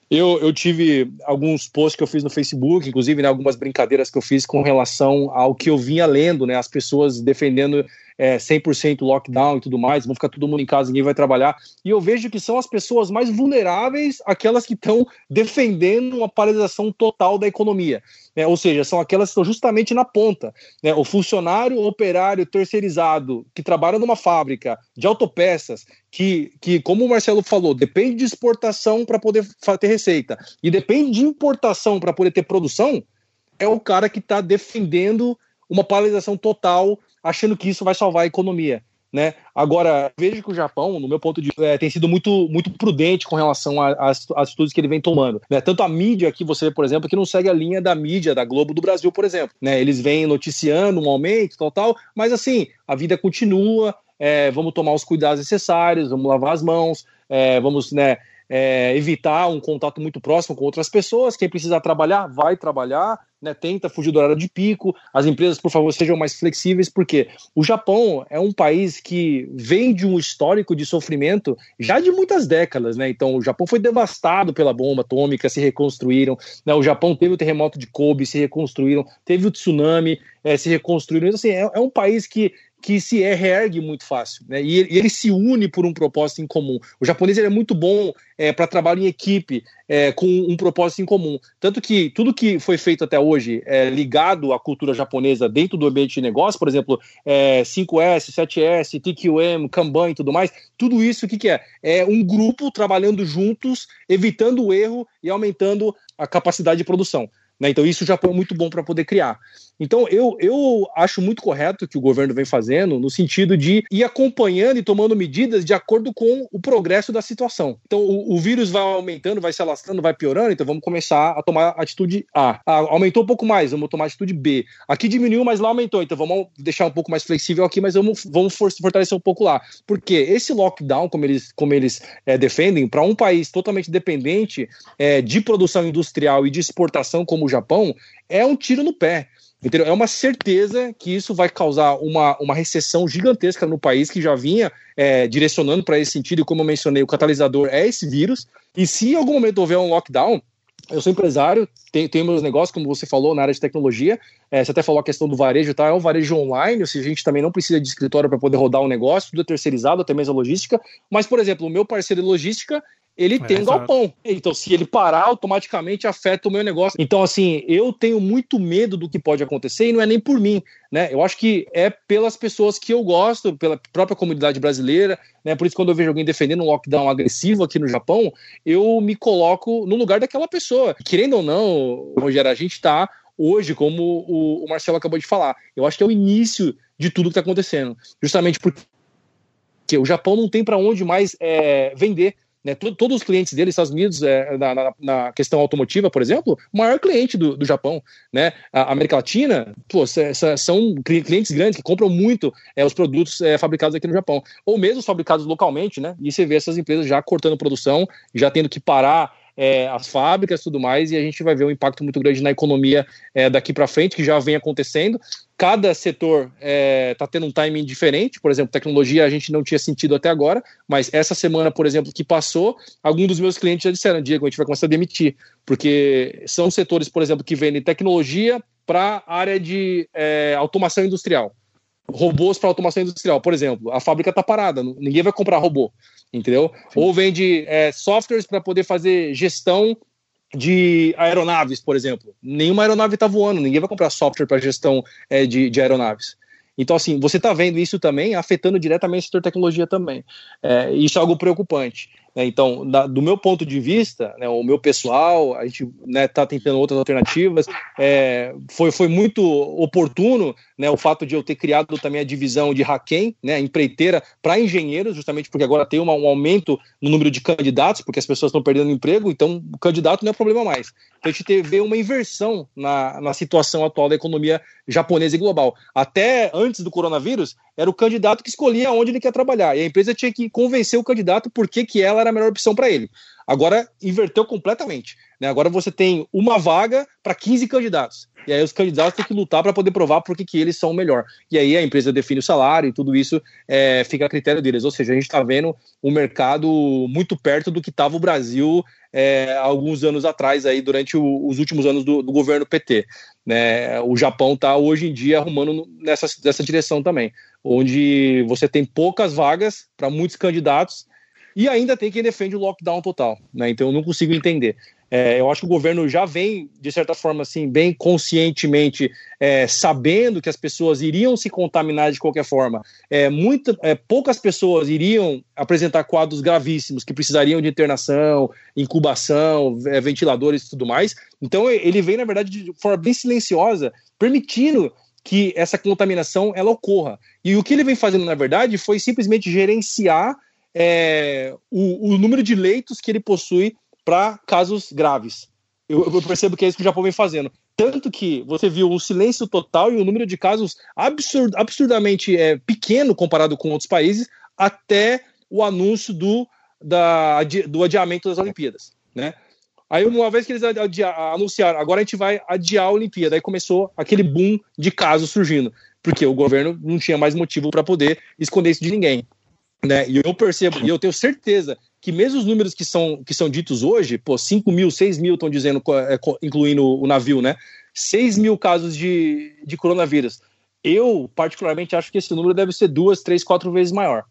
eu, eu, tive alguns posts que eu fiz no Facebook, inclusive né, algumas brincadeiras que eu fiz com relação ao que eu vinha lendo, né, as pessoas defendendo é, 100% lockdown e tudo mais, vão ficar todo mundo em casa, ninguém vai trabalhar. E eu vejo que são as pessoas mais vulneráveis, aquelas que estão defendendo uma paralisação total da economia. Né? Ou seja, são aquelas que estão justamente na ponta. Né? O funcionário operário terceirizado que trabalha numa fábrica de autopeças, que, que como o Marcelo falou, depende de exportação para poder ter receita e depende de importação para poder ter produção, é o cara que está defendendo uma paralisação total achando que isso vai salvar a economia. Né? Agora, vejo que o Japão, no meu ponto de vista, é, tem sido muito, muito prudente com relação às atitudes que ele vem tomando. Né? Tanto a mídia aqui, você vê, por exemplo, que não segue a linha da mídia da Globo do Brasil, por exemplo. Né? Eles vêm noticiando um aumento, tal, tal, mas assim, a vida continua, é, vamos tomar os cuidados necessários, vamos lavar as mãos, é, vamos né, é, evitar um contato muito próximo com outras pessoas. Quem precisa trabalhar, vai trabalhar, né, tenta fugir do horário de pico. As empresas, por favor, sejam mais flexíveis, porque o Japão é um país que vem de um histórico de sofrimento já de muitas décadas. Né? Então, o Japão foi devastado pela bomba atômica, se reconstruíram. Né? O Japão teve o terremoto de Kobe, se reconstruíram. Teve o tsunami, é, se reconstruíram. Então, assim, é, é um país que que se reergue muito fácil, né? E ele, ele, se une por um propósito em comum. O japonês é muito bom é, para trabalho em equipe, é, com um propósito em comum. Tanto que tudo que foi feito até hoje é ligado à cultura japonesa dentro do ambiente de negócio, por exemplo, é, 5S, 7S, TQM, Kanban e tudo mais, tudo isso o que, que é? É um grupo trabalhando juntos, evitando o erro e aumentando a capacidade de produção. Né? Então, isso o Japão é muito bom para poder criar. Então, eu, eu acho muito correto o que o governo vem fazendo, no sentido de ir acompanhando e tomando medidas de acordo com o progresso da situação. Então, o, o vírus vai aumentando, vai se alastrando, vai piorando, então vamos começar a tomar atitude A. Ah, aumentou um pouco mais, vamos tomar atitude B. Aqui diminuiu, mas lá aumentou, então vamos deixar um pouco mais flexível aqui, mas vamos, vamos fortalecer um pouco lá. Porque esse lockdown, como eles, como eles é, defendem, para um país totalmente dependente é, de produção industrial e de exportação como o Japão, é um tiro no pé. Entendeu? É uma certeza que isso vai causar uma, uma recessão gigantesca no país que já vinha é, direcionando para esse sentido, e como eu mencionei, o catalisador é esse vírus. E se em algum momento houver um lockdown, eu sou empresário, tenho, tenho meus negócios, como você falou, na área de tecnologia. É, você até falou a questão do varejo, tá? É um varejo online, ou seja, a gente também não precisa de escritório para poder rodar um negócio, tudo é terceirizado, até mesmo a logística. Mas, por exemplo, o meu parceiro de logística, ele é, tem um galpão. Então, se ele parar, automaticamente afeta o meu negócio. Então, assim, eu tenho muito medo do que pode acontecer e não é nem por mim, né? Eu acho que é pelas pessoas que eu gosto, pela própria comunidade brasileira, né? Por isso, quando eu vejo alguém defendendo um lockdown agressivo aqui no Japão, eu me coloco no lugar daquela pessoa. Querendo ou não, Rogério, a gente está hoje, como o, o Marcelo acabou de falar, eu acho que é o início de tudo que está acontecendo. Justamente porque que o Japão não tem para onde mais é, vender. Né, todos os clientes dele, Estados Unidos, é, na, na, na, questão automotiva, por exemplo, o maior cliente do, do Japão. Né? A América Latina, pô, são clientes grandes que compram muito é, os produtos é, fabricados aqui no Japão. Ou mesmo os fabricados localmente, né? E você vê essas empresas já cortando produção, já tendo que parar é, as fábricas e tudo mais, e a gente vai ver um impacto muito grande na economia é, daqui para frente, que já vem acontecendo. Cada setor está é, tá tendo um timing diferente, por exemplo, tecnologia a gente não tinha sentido até agora, mas essa semana, por exemplo, que passou, alguns dos meus clientes já disseram: Diego, a gente vai começar a demitir, porque são setores, por exemplo, que vendem tecnologia para a área de é, automação industrial robôs para automação industrial, por exemplo. A fábrica está parada, ninguém vai comprar robô entendeu? Sim. Ou vende é, softwares para poder fazer gestão de aeronaves, por exemplo. Nenhuma aeronave está voando, ninguém vai comprar software para gestão é, de, de aeronaves. Então, assim, você está vendo isso também afetando diretamente o setor tecnologia também. É, isso é algo preocupante. Né? Então, da, do meu ponto de vista, né, o meu pessoal, a gente está né, tá tentando outras alternativas. É, foi, foi muito oportuno né, o fato de eu ter criado também a divisão de Haken, né, empreiteira, para engenheiros, justamente porque agora tem uma, um aumento no número de candidatos, porque as pessoas estão perdendo emprego, então o candidato não é problema mais. Então a gente teve uma inversão na, na situação atual da economia japonesa e global. Até antes do coronavírus, era o candidato que escolhia onde ele quer trabalhar, e a empresa tinha que convencer o candidato por que, que ela era a melhor opção para ele. Agora inverteu completamente. Né? Agora você tem uma vaga para 15 candidatos. E aí os candidatos têm que lutar para poder provar por que, que eles são o melhor. E aí a empresa define o salário e tudo isso é, fica a critério deles. Ou seja, a gente está vendo um mercado muito perto do que estava o Brasil é, alguns anos atrás, aí, durante o, os últimos anos do, do governo PT. Né? O Japão está hoje em dia arrumando nessa, nessa direção também, onde você tem poucas vagas para muitos candidatos e ainda tem quem defende o lockdown total, né? Então eu não consigo entender. É, eu acho que o governo já vem, de certa forma, assim, bem conscientemente, é, sabendo que as pessoas iriam se contaminar de qualquer forma. É, muita, é, poucas pessoas iriam apresentar quadros gravíssimos que precisariam de internação, incubação, é, ventiladores e tudo mais. Então ele vem, na verdade, de forma bem silenciosa, permitindo que essa contaminação ela ocorra. E o que ele vem fazendo, na verdade, foi simplesmente gerenciar é, o, o, número de leitos que ele possui para casos graves. Eu, eu, percebo que é isso que o Japão vem fazendo. Tanto que você viu um silêncio total e um número de casos absurd, absurdamente é, pequeno comparado com outros países, até o anúncio do, da, do adiamento das Olimpíadas. Né? Aí, uma vez que eles anunciaram, agora a gente vai adiar a Olimpíada, aí começou aquele boom de casos surgindo, porque o governo não tinha mais motivo para poder esconder isso de ninguém. Né? E eu percebo, e eu tenho certeza que mesmo os números que são, que são ditos hoje, pô, 5 mil, 6 mil estão dizendo, é, incluindo o navio, né? 6 mil casos de, de coronavírus. Eu, particularmente, acho que esse número deve ser duas, três, quatro vezes maior.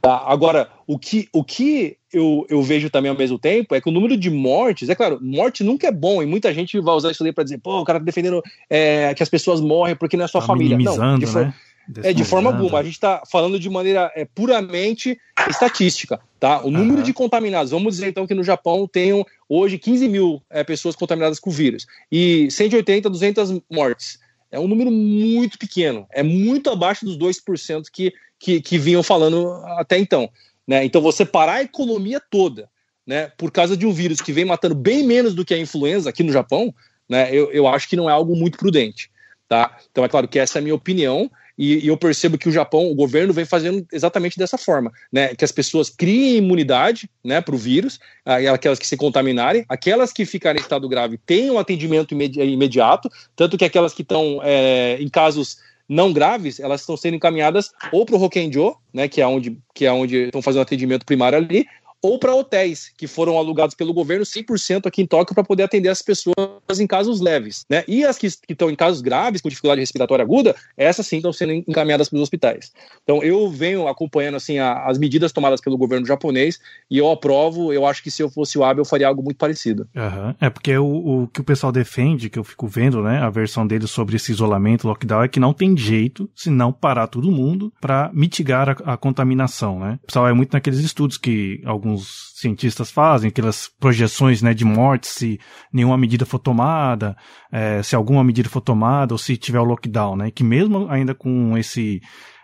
Tá? Agora, o que, o que eu, eu vejo também ao mesmo tempo é que o número de mortes, é claro, morte nunca é bom, e muita gente vai usar isso aí para dizer, pô, o cara tá defendendo é, que as pessoas morrem porque não é sua tá família. Não, de, for, né? É, de forma alguma. A gente está falando de maneira é, puramente estatística. Tá? O número uhum. de contaminados, vamos dizer então que no Japão tenham hoje 15 mil é, pessoas contaminadas com o vírus e 180, 200 mortes. É um número muito pequeno, é muito abaixo dos 2% que, que, que vinham falando até então. Né? Então, você parar a economia toda né, por causa de um vírus que vem matando bem menos do que a influenza aqui no Japão, né, eu, eu acho que não é algo muito prudente. Tá? Então, é claro que essa é a minha opinião, e, e, eu percebo que o Japão, o governo vem fazendo exatamente dessa forma, né? Que as pessoas criem imunidade, né, para o vírus, aquelas que se contaminarem, aquelas que ficarem em estado grave tenham atendimento imedi imediato, tanto que aquelas que estão é, em casos não graves, elas estão sendo encaminhadas ou para o Hokenjo, né, que é onde que é onde estão fazendo atendimento primário ali, ou para hotéis que foram alugados pelo governo 100% aqui em Tóquio para poder atender as pessoas em casos leves, né? E as que, estão em casos graves, com dificuldade respiratória aguda, essas sim estão sendo encaminhadas para os hospitais. Então eu venho acompanhando assim a, as medidas tomadas pelo governo japonês e eu aprovo. Eu acho que se eu fosse o Abe eu faria algo muito parecido. Uhum. É porque o, o que o pessoal defende, que eu fico vendo, né, a versão deles sobre esse isolamento, lockdown, é que não tem jeito se não parar todo mundo para mitigar a, a contaminação, né? O pessoal é muito naqueles estudos que alguns alguns cientistas fazem, aquelas projeções né, de morte se nenhuma medida for tomada, é, se alguma medida for tomada ou se tiver o lockdown, né? Que mesmo ainda com esse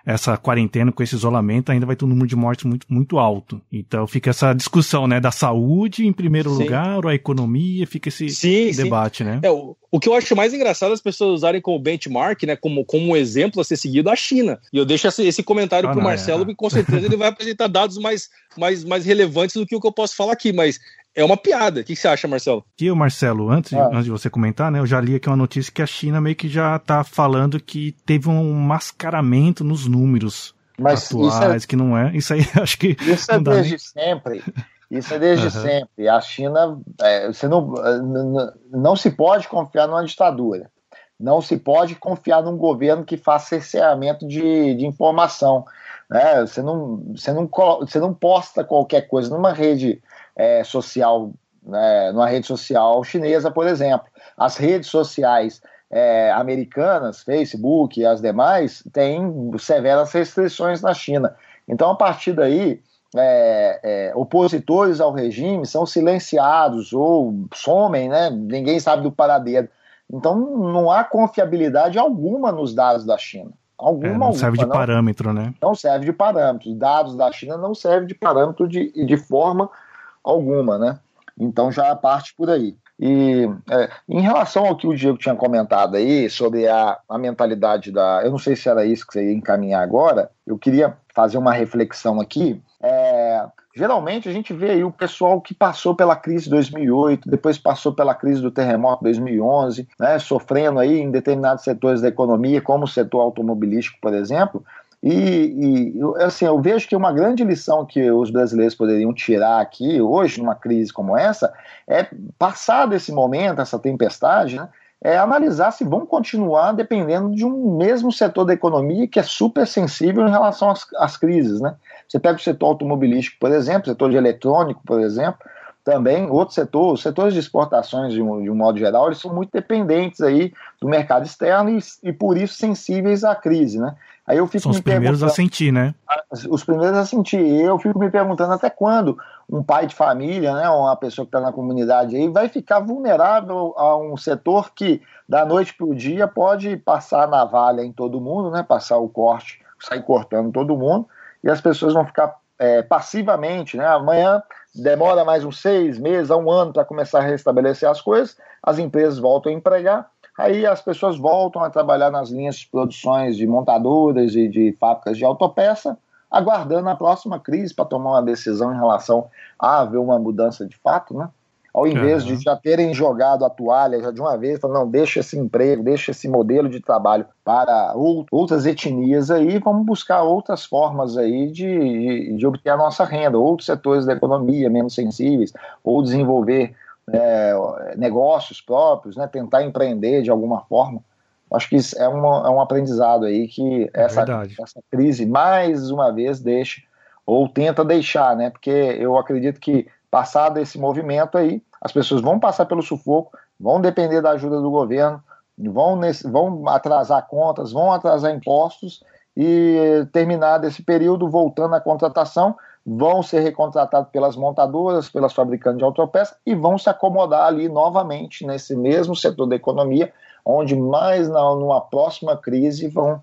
essa quarentena, com esse isolamento, ainda vai ter um número de mortes muito, muito alto. Então fica essa discussão, né, da saúde em primeiro sim. lugar, ou a economia, fica esse sim, debate, sim. né? É, o, o que eu acho mais engraçado é as pessoas usarem como benchmark, né, como, como um exemplo a ser seguido a China. E eu deixo esse, esse comentário ah, para o Marcelo, é. e com certeza ele vai apresentar dados mais, mais, mais relevantes do que o que eu posso falar aqui, mas é uma piada. O que você acha, Marcelo? Que o Marcelo, antes, ah. antes de você comentar, né, eu já li aqui uma notícia que a China meio que já tá falando que teve um mascaramento nos números Mas atuais, é... que não é. Isso aí acho que. Isso é desde nem... sempre. Isso é desde uhum. sempre. A China, é, você não, não, não se pode confiar numa ditadura. Não se pode confiar num governo que faz cerceamento de, de informação. Né? Você, não, você, não, você não posta qualquer coisa numa rede é, social, né, numa rede social chinesa, por exemplo. As redes sociais é, americanas, Facebook e as demais, têm severas restrições na China. Então, a partir daí, é, é, opositores ao regime são silenciados ou somem, né? ninguém sabe do paradeiro. Então, não há confiabilidade alguma nos dados da China. Alguma, é, não alguma, serve de não, parâmetro, né? Não serve de parâmetro. Os dados da China não servem de parâmetro de, de forma alguma, né? Então já parte por aí. E é, em relação ao que o Diego tinha comentado aí sobre a, a mentalidade da. Eu não sei se era isso que você ia encaminhar agora, eu queria fazer uma reflexão aqui. É, geralmente a gente vê aí o pessoal que passou pela crise de 2008, depois passou pela crise do terremoto de 2011, né, sofrendo aí em determinados setores da economia, como o setor automobilístico, por exemplo, e, e assim, eu vejo que uma grande lição que os brasileiros poderiam tirar aqui hoje, numa crise como essa, é passar desse momento, essa tempestade, né, é analisar se vão continuar dependendo de um mesmo setor da economia que é super sensível em relação às, às crises. Né? Você pega o setor automobilístico, por exemplo, setor de eletrônico, por exemplo, também outro setor, os setores de exportações de um, de um, modo geral, eles são muito dependentes aí do mercado externo e, e por isso sensíveis à crise, né? Aí eu fico São os primeiros a sentir, né? Os primeiros a sentir. Eu fico me perguntando até quando um pai de família, né, uma pessoa que está na comunidade aí, vai ficar vulnerável a um setor que da noite para o dia pode passar a navalha em todo mundo, né? Passar o corte, sair cortando todo mundo, e as pessoas vão ficar é, passivamente, né? Amanhã demora mais uns seis meses a um ano para começar a restabelecer as coisas, as empresas voltam a empregar Aí as pessoas voltam a trabalhar nas linhas de produções de montadoras e de fábricas de autopeça, aguardando a próxima crise para tomar uma decisão em relação a haver uma mudança de fato, né? Ao invés uhum. de já terem jogado a toalha já de uma vez, falando, não, deixa esse emprego, deixa esse modelo de trabalho para outras etnias aí, vamos buscar outras formas aí de, de, de obter a nossa renda, outros setores da economia menos sensíveis, ou desenvolver é, negócios próprios, né, tentar empreender de alguma forma. Acho que isso é, uma, é um aprendizado aí que é essa, essa crise mais uma vez deixa ou tenta deixar, né? Porque eu acredito que passado esse movimento aí, as pessoas vão passar pelo sufoco, vão depender da ajuda do governo, vão, nesse, vão atrasar contas, vão atrasar impostos e terminar desse período voltando à contratação, vão ser recontratados pelas montadoras, pelas fabricantes de autopeças e vão se acomodar ali novamente nesse mesmo setor da economia, onde mais na, numa próxima crise vão,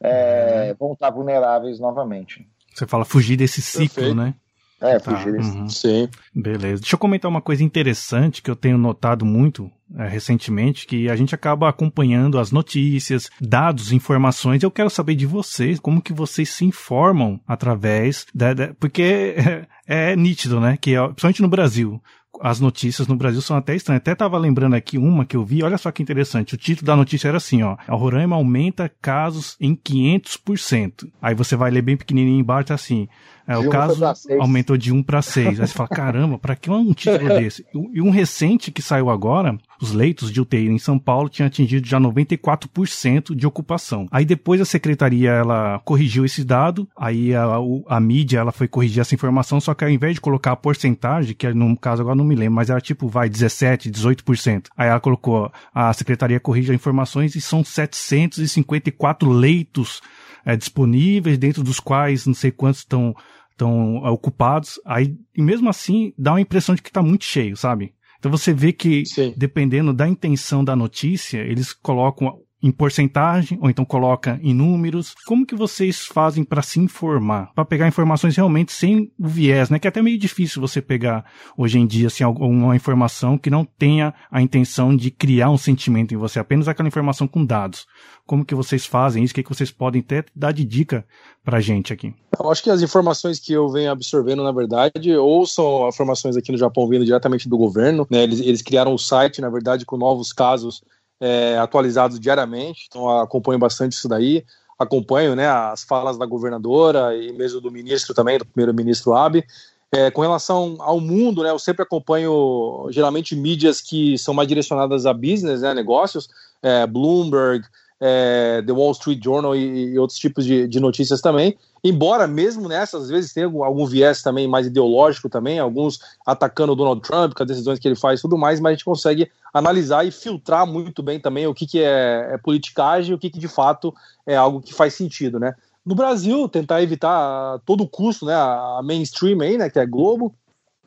é, uhum. vão estar vulneráveis novamente. Você fala fugir desse ciclo, Perfeito. né? É, tá. fugir uhum. Sim. Beleza. Deixa eu comentar uma coisa interessante que eu tenho notado muito é, recentemente, que a gente acaba acompanhando as notícias, dados, informações. Eu quero saber de vocês, como que vocês se informam através da, da porque é, é, nítido, né? Que principalmente no Brasil, as notícias no Brasil são até estranhas. Até tava lembrando aqui uma que eu vi, olha só que interessante. O título da notícia era assim, ó. A Roraima aumenta casos em 500%. Aí você vai ler bem pequenininho embaixo, tá assim. É, o caso aumentou de 1 para 6. Aí você fala, caramba, para que um título desse? E um recente que saiu agora, os leitos de UTI em São Paulo tinham atingido já 94% de ocupação. Aí depois a secretaria ela corrigiu esse dado, aí a, a, mídia ela foi corrigir essa informação, só que ao invés de colocar a porcentagem, que no caso agora não me lembro, mas era tipo, vai, 17, 18%. Aí ela colocou, a secretaria corrige as informações e são 754 leitos é, disponíveis, dentro dos quais não sei quantos estão estão ocupados. Aí, e mesmo assim, dá uma impressão de que está muito cheio, sabe? Então você vê que, Sim. dependendo da intenção da notícia, eles colocam em porcentagem ou então coloca em números? Como que vocês fazem para se informar, para pegar informações realmente sem o viés, né? Que é até meio difícil você pegar hoje em dia assim alguma informação que não tenha a intenção de criar um sentimento em você, apenas aquela informação com dados. Como que vocês fazem isso? O que, que vocês podem até dar de dica para gente aqui? Eu acho que as informações que eu venho absorvendo, na verdade, ou são informações aqui no Japão vindo diretamente do governo, né? Eles, eles criaram um site, na verdade, com novos casos é, atualizados diariamente, então acompanho bastante isso daí. Acompanho né, as falas da governadora e mesmo do ministro também, do primeiro-ministro Abe. É, com relação ao mundo, né, eu sempre acompanho geralmente mídias que são mais direcionadas a business, né, negócios, é, Bloomberg, é, The Wall Street Journal e, e outros tipos de, de, notícias também. Embora mesmo nessas, às vezes tenha algum, algum, viés também mais ideológico também, alguns atacando o Donald Trump, com as decisões que ele faz e tudo mais, mas a gente consegue analisar e filtrar muito bem também o que, que é, é politicagem e o que, que de fato é algo que faz sentido, né? No Brasil, tentar evitar a todo custo né, a mainstream aí, né, que é Globo,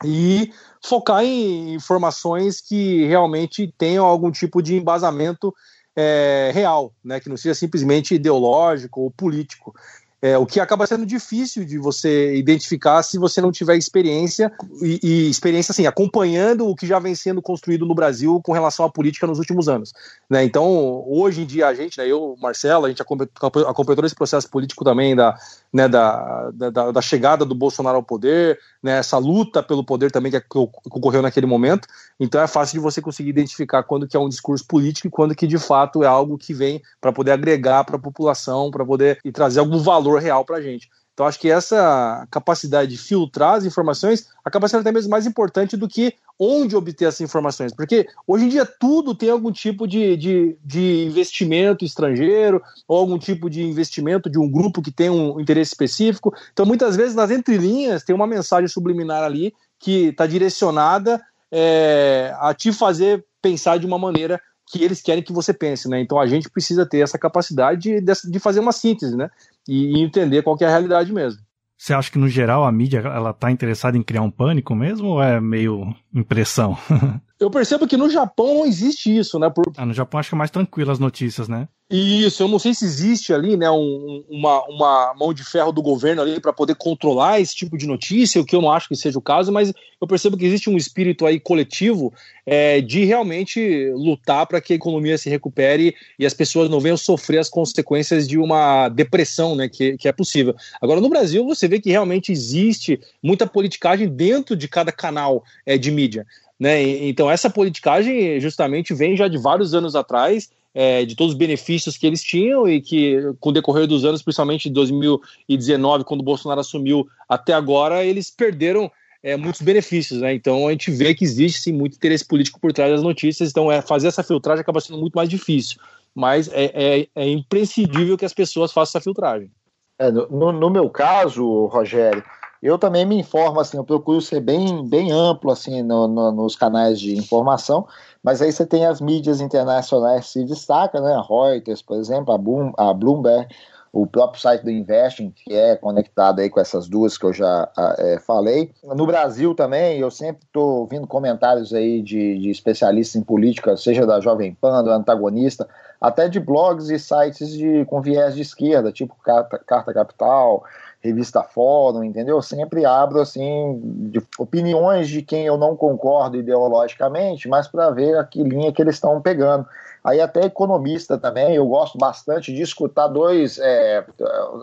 e focar em informações que realmente tenham algum tipo de embasamento é, real, né, que não seja simplesmente ideológico ou político. É, o que acaba sendo difícil de você identificar se você não tiver experiência e, e, experiência assim acompanhando o que já vem sendo construído no Brasil com relação à política nos últimos anos. Né? Então, hoje em dia a gente, né, eu, Marcelo, a gente acompanhou todo esse processo político também da, né, da, da, da, chegada do Bolsonaro ao poder, né, essa luta pelo poder também que, que ocorreu naquele momento. Então é fácil de você conseguir identificar quando que é um discurso político e quando que de fato é algo que vem para poder agregar para a população, para poder e trazer algum valor real para a gente. Então acho que essa capacidade de filtrar as informações acaba sendo até mesmo mais importante do que onde obter essas informações, porque hoje em dia tudo tem algum tipo de, de, de investimento estrangeiro ou algum tipo de investimento de um grupo que tem um interesse específico. Então muitas vezes nas entrelinhas tem uma mensagem subliminar ali que está direcionada é, a te fazer pensar de uma maneira que eles querem que você pense, né? Então a gente precisa ter essa capacidade de, de fazer uma síntese, né? E, e, entender qual é a realidade mesmo. Você acha que no geral a mídia ela tá interessada em criar um pânico mesmo ou é meio impressão? Eu percebo que no Japão não existe isso, né? Por... Ah, no Japão acho que é mais tranquilo as notícias, né? Isso, eu não sei se existe ali, né, um, uma, uma mão de ferro do governo ali para poder controlar esse tipo de notícia, o que eu não acho que seja o caso, mas eu percebo que existe um espírito aí coletivo é, de realmente lutar para que a economia se recupere e as pessoas não venham sofrer as consequências de uma depressão, né, que, que é possível. Agora, no Brasil, você vê que realmente existe muita politicagem dentro de cada canal é, de mídia. Né? Então, essa politicagem justamente vem já de vários anos atrás é, de todos os benefícios que eles tinham e que, com o decorrer dos anos, principalmente de 2019, quando o Bolsonaro assumiu, até agora, eles perderam é, muitos benefícios, né? Então a gente vê que existe sim muito interesse político por trás das notícias, então é, fazer essa filtragem acaba sendo muito mais difícil. Mas é, é, é imprescindível que as pessoas façam essa filtragem. É, no, no, meu caso, Rogério, eu também me informo, assim, eu procuro ser bem, bem amplo, assim, no, no, nos canais de informação, mas aí você tem as mídias internacionais que se destacam, né, a Reuters, por exemplo, a, a Bloomberg, o próprio site do Investing, que é conectado aí com essas duas que eu já é, falei. No Brasil também, eu sempre estou ouvindo comentários aí de, de, especialistas em política, seja da Jovem Pan, do Antagonista, até de blogs e sites de, com viés de esquerda, tipo Carta, Carta Capital, revista Fórum, entendeu? sempre abro assim de opiniões de quem eu não concordo ideologicamente, mas para ver a que linha que eles estão pegando. Aí até economista também, eu gosto bastante de escutar dois, é,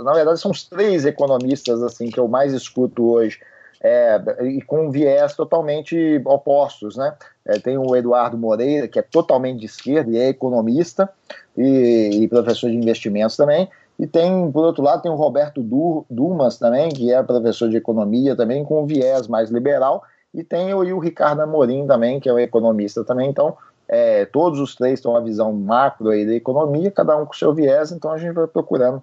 na verdade são os três economistas assim que eu mais escuto hoje. É, e com viés totalmente opostos, né? É, tem o Eduardo Moreira, que é totalmente de esquerda e é economista e, e professor de investimentos também, e tem, por outro lado, tem o Roberto Dumas também, que é professor de economia também, com um viés mais liberal, e tem o, o Ricardo Amorim também, que é um economista também, então é, todos os três têm uma visão macro aí da economia, cada um com seu viés, então a gente vai procurando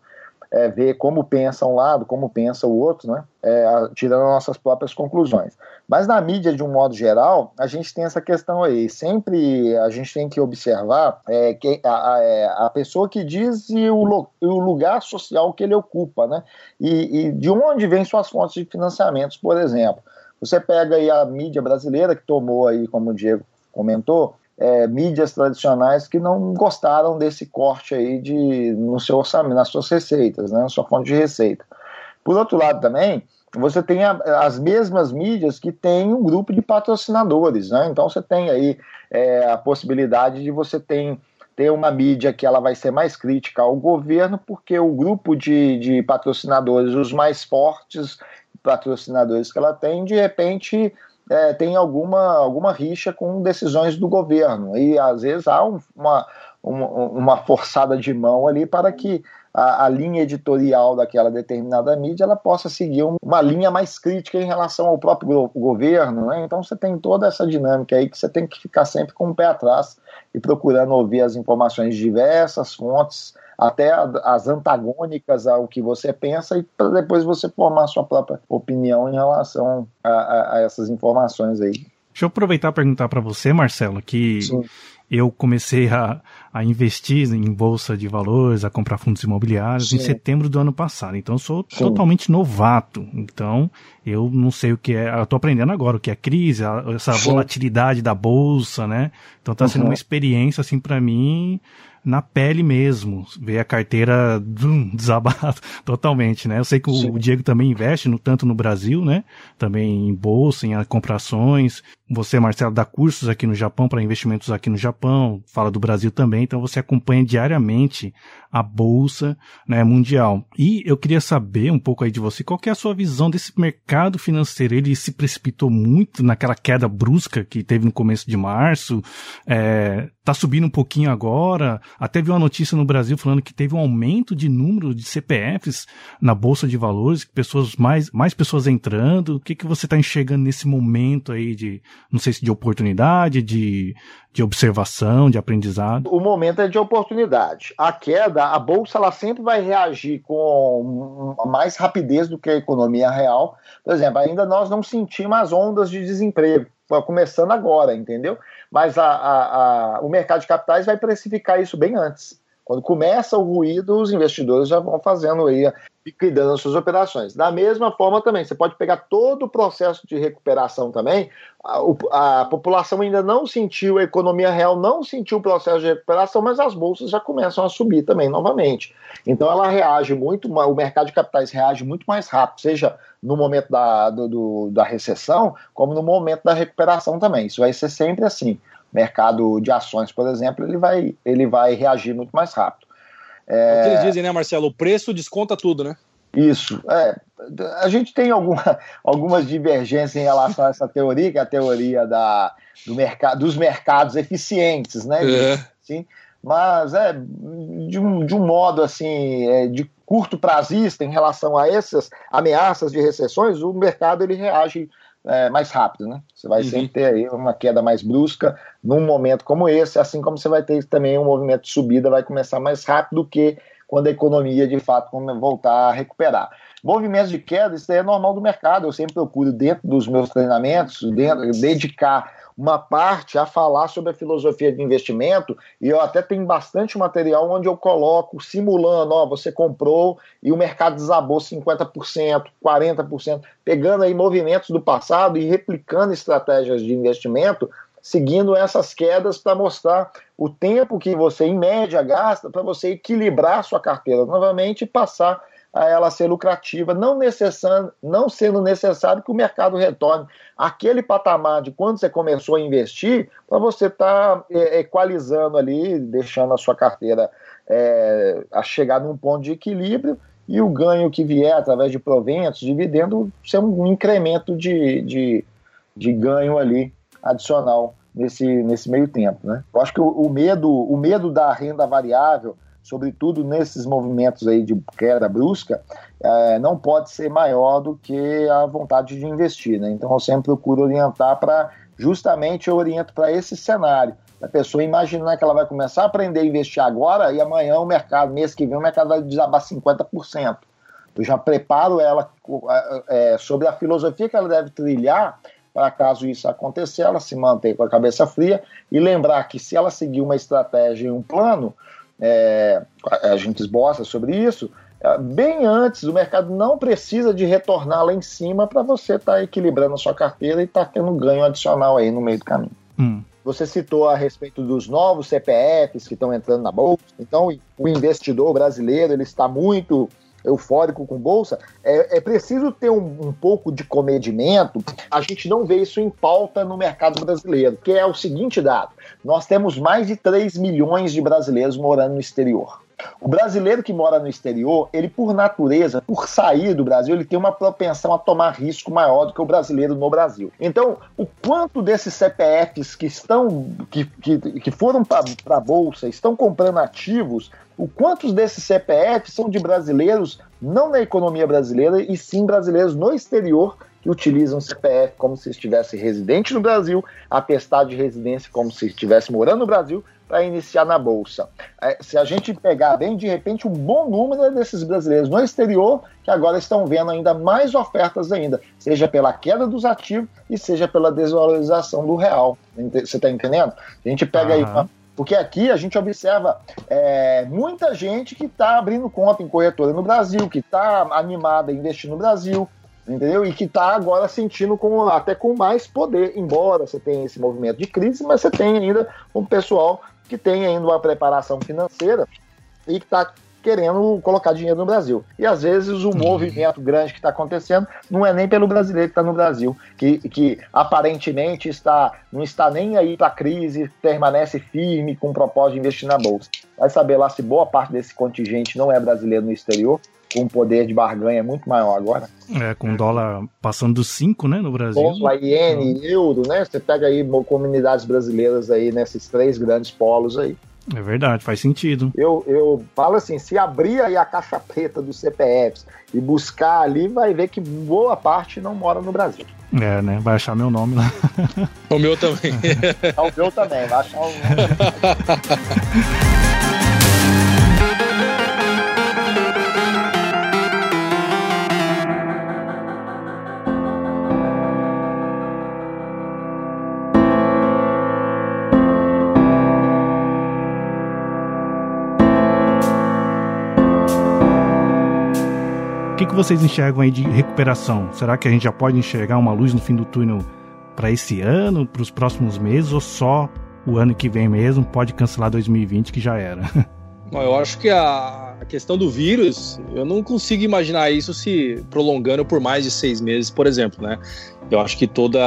é, ver como pensa um lado, como pensa o outro, né? É, tirando nossas próprias conclusões. Mas na mídia, de um modo geral, a gente tem essa questão aí. Sempre a gente tem que observar é, que a, a, é, pessoa que diz e o, o, lugar social que ele ocupa, né? E, e de onde vêm suas fontes de financiamentos, por exemplo. Você pega aí a mídia brasileira, que tomou aí, como o Diego comentou, é, mídias tradicionais que não gostaram desse corte aí de, no seu orçamento, nas suas receitas, né, na sua fonte de receita. Por outro lado também, você tem a, as mesmas mídias que tem um grupo de patrocinadores, né? Então você tem aí é, a possibilidade de você ter, ter uma mídia que ela vai ser mais crítica ao governo, porque o grupo de, de patrocinadores, os mais fortes patrocinadores que ela tem, de repente é, tem alguma, alguma rixa com decisões do governo. E às vezes há um, uma, uma, uma forçada de mão ali para que a, a, linha editorial daquela determinada mídia ela possa seguir um, uma linha mais crítica em relação ao próprio governo. Né? Então você tem toda essa dinâmica aí que você tem que ficar sempre com o pé atrás e procurando ouvir as informações de diversas fontes, até as antagônicas ao que você pensa, e para depois você formar sua própria opinião em relação a, a, a essas informações aí. Deixa eu aproveitar e perguntar para você, Marcelo, que Sim eu comecei a, a investir em bolsa de valores, a comprar fundos imobiliários Sim. em setembro do ano passado. Então eu sou Sim. totalmente novato. Então eu não sei o que é. Eu tô aprendendo agora o que é crise, a, essa volatilidade da bolsa, né? Então tá sendo uma experiência assim para mim na pele mesmo, ver a carteira dum, desabar totalmente, né? Eu sei que o, o, Diego também investe no, tanto no Brasil, né? Também em bolsa, em comprações. Você, Marcelo, dá cursos aqui no Japão para investimentos aqui no Japão, fala do Brasil também, então você acompanha diariamente a bolsa né, mundial. E eu queria saber um pouco aí de você, qual é a sua visão desse mercado financeiro? Ele se precipitou muito naquela queda brusca que teve no começo de março, é, tá subindo um pouquinho agora. Até vi uma notícia no Brasil falando que teve um aumento de número de CPFs na bolsa de valores, pessoas mais mais pessoas entrando. O que que você está enxergando nesse momento aí de não sei se de oportunidade, de de observação, de aprendizado? O momento é de oportunidade. A queda, a bolsa ela sempre vai reagir com mais rapidez do que a economia real. Por exemplo, ainda nós não sentimos as ondas de desemprego, começando agora, entendeu? Mas a, a, a, o mercado de capitais vai precificar isso bem antes. Quando começa o ruído, os investidores já vão fazendo aí, liquidando as suas operações. Da mesma forma também, você pode pegar todo o processo de recuperação também. A, a, população ainda não sentiu, a economia real não sentiu o processo de recuperação, mas as bolsas já começam a subir também novamente. Então ela reage muito, o mercado de capitais reage muito mais rápido, seja no momento da, do, do, da recessão, como no momento da recuperação também. Isso vai ser sempre assim mercado de ações, por exemplo, ele vai, ele vai reagir muito mais rápido. É... O que eles dizem, né, Marcelo? O preço desconta tudo, né? Isso. É, a gente tem alguma, algumas divergências em relação a essa teoria, que é a teoria da, do mercado, dos mercados eficientes, né? É. Sim, mas é de um, de um modo assim, é, de curto prazista em relação a essas ameaças de recessões, o mercado ele reage é, mais rápido, né? Você vai uhum. sempre ter aí uma queda mais brusca num momento como esse, assim como você vai ter também um movimento de subida, vai começar mais rápido do que quando a economia de fato voltar a recuperar. Movimentos de queda, isso é normal do mercado. Eu sempre procuro, dentro dos meus treinamentos, dentro, dedicar uma parte a falar sobre a filosofia de investimento e eu até tenho bastante material onde eu coloco simulando, ó, você comprou e o mercado desabou 50%, 40%, pegando aí movimentos do passado e replicando estratégias de investimento seguindo essas quedas para mostrar o tempo que você, em média, gasta para você equilibrar sua carteira novamente e passar a ela ser lucrativa, não, não sendo necessário que o mercado retorne aquele patamar de quando você começou a investir, para você estar tá, é, equalizando ali, deixando a sua carteira é, a chegar num ponto de equilíbrio e o ganho que vier através de proventos, dividendo, ser um incremento de, de, de ganho ali adicional nesse, nesse meio tempo. Né? Eu acho que o, o medo, o medo da renda variável sobretudo nesses movimentos aí de queda brusca, é, não pode ser maior do que a vontade de investir. Né? Então eu sempre procuro orientar para, justamente eu oriento para esse cenário. A pessoa imaginar que ela vai começar a aprender a investir agora e amanhã o mercado, mês que vem, o mercado vai desabar 50%. Eu já preparo ela é, sobre a filosofia que ela deve trilhar para caso isso acontecer, ela se manter com a cabeça fria e lembrar que se ela seguir uma estratégia e um plano, é, a gente esboça sobre isso, é, bem antes, o mercado não precisa de retornar lá em cima para você estar tá equilibrando a sua carteira e estar tá tendo ganho adicional aí no meio do caminho. Hum. Você citou a respeito dos novos CPFs que estão entrando na bolsa. Então, o investidor brasileiro ele está muito eufórico com bolsa, é, é preciso ter um, um, pouco de comedimento. A gente não vê isso em pauta no mercado brasileiro, que é o seguinte dado: nós temos mais de 3 milhões de brasileiros morando no exterior. O brasileiro que mora no exterior, ele por natureza, por sair do Brasil, ele tem uma propensão a tomar risco maior do que o brasileiro no Brasil. Então, o quanto desses CPFs que estão que, que, que foram para a bolsa, estão comprando ativos, o quantos desses CPFs são de brasileiros não na economia brasileira e sim brasileiros no exterior que utilizam CPF como se estivesse residente no Brasil, atestado de residência como se estivesse morando no Brasil, para iniciar na Bolsa. É, se a gente pegar bem, de repente, um bom número desses brasileiros no exterior que agora estão vendo ainda mais ofertas ainda, seja pela queda dos ativos e seja pela desvalorização do real. Você está entendendo? A gente pega uhum. aí porque aqui a gente observa é, muita gente que está abrindo conta em corretora no Brasil, que está animada a investir no Brasil, entendeu? E que está agora sentindo com, até com mais poder, embora você tenha esse movimento de crise, mas você tem ainda um pessoal que tem ainda uma preparação financeira e que está querendo colocar dinheiro no Brasil. E às vezes o uhum. movimento grande que está acontecendo não é nem pelo brasileiro que está no Brasil, que, que aparentemente está não está nem aí para a crise, permanece firme com o propósito de investir na bolsa. Vai saber lá se boa parte desse contingente não é brasileiro no exterior, com um poder de barganha muito maior agora. É, com dólar passando dos 5, né, no Brasil. Dólar, iene, então... euro, né? Você pega aí comunidades brasileiras aí nesses três grandes polos aí. É verdade, faz sentido. Eu, eu falo assim, se abrir aí a caixa preta dos CPFs e buscar ali, vai ver que boa parte não mora no Brasil. É, né? Vai achar meu nome lá. O meu também. o meu também, vai achar o que, que vocês enxergam aí de recuperação? Será que a gente já pode enxergar uma luz no fim do túnel para esse ano, para os próximos meses, ou só o ano que vem mesmo pode cancelar 2020 que já era? Eu acho que a questão do vírus, eu não consigo imaginar isso se prolongando por mais de seis meses, por exemplo, né? Eu acho que todo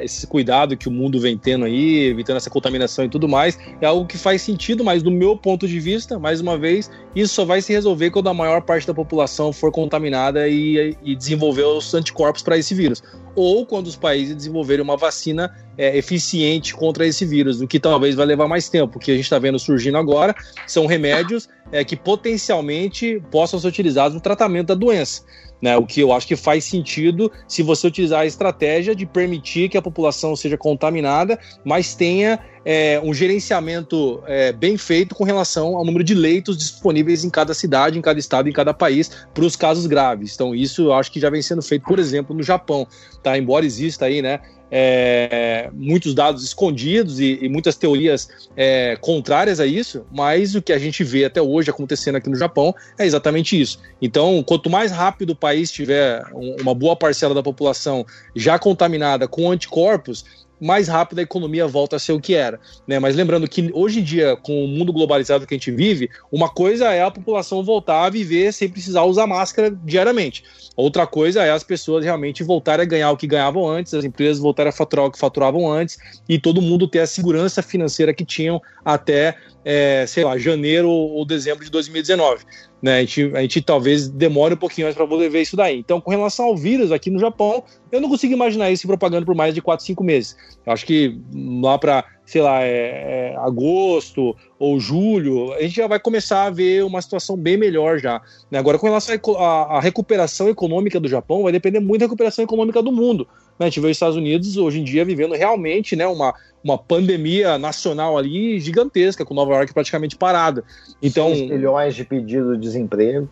esse cuidado que o mundo vem tendo aí, evitando essa contaminação e tudo mais, é algo que faz sentido, mas do meu ponto de vista, mais uma vez, isso só vai se resolver quando a maior parte da população for contaminada e, e desenvolver os anticorpos para esse vírus. Ou quando os países desenvolverem uma vacina é, eficiente contra esse vírus, o que talvez vai levar mais tempo. O que a gente está vendo surgindo agora são remédios é, que potencialmente possam ser utilizados no tratamento da doença. Né, o que eu acho que faz sentido se você utilizar a estratégia de permitir que a população seja contaminada, mas tenha é, um gerenciamento é, bem feito com relação ao número de leitos disponíveis em cada cidade, em cada estado, em cada país, para os casos graves. Então, isso eu acho que já vem sendo feito, por exemplo, no Japão. Tá? Embora exista aí, né, é, muitos dados escondidos e, e muitas teorias é, contrárias a isso, mas o que a gente vê até hoje acontecendo aqui no Japão é exatamente isso. Então, quanto mais rápido o país tiver uma boa parcela da população já contaminada com anticorpos, mais rápido a economia volta a ser o que era. Né? Mas lembrando que hoje em dia, com o mundo globalizado que a gente vive, uma coisa é a população voltar a viver sem precisar usar máscara diariamente. Outra coisa é as pessoas realmente voltarem a ganhar o que ganhavam antes, as empresas voltarem a faturar o que faturavam antes e todo mundo ter a segurança financeira que tinham até, é, sei lá, janeiro ou dezembro de 2019. Né, a, gente, a gente talvez demore um pouquinho mais para poder ver isso daí. Então, com relação ao vírus aqui no Japão, eu não consigo imaginar isso propagando por mais de 4, 5 meses. Eu acho que lá para sei lá, é, é, agosto ou julho, a gente já vai começar a ver uma situação bem melhor já. Né? Agora, com relação à recuperação econômica do Japão, vai depender muito da recuperação econômica do mundo. Né? A gente vê os Estados Unidos hoje em dia vivendo realmente né, uma, uma pandemia nacional ali gigantesca, com Nova York praticamente parada. Então, 6 milhões de pedidos de desemprego.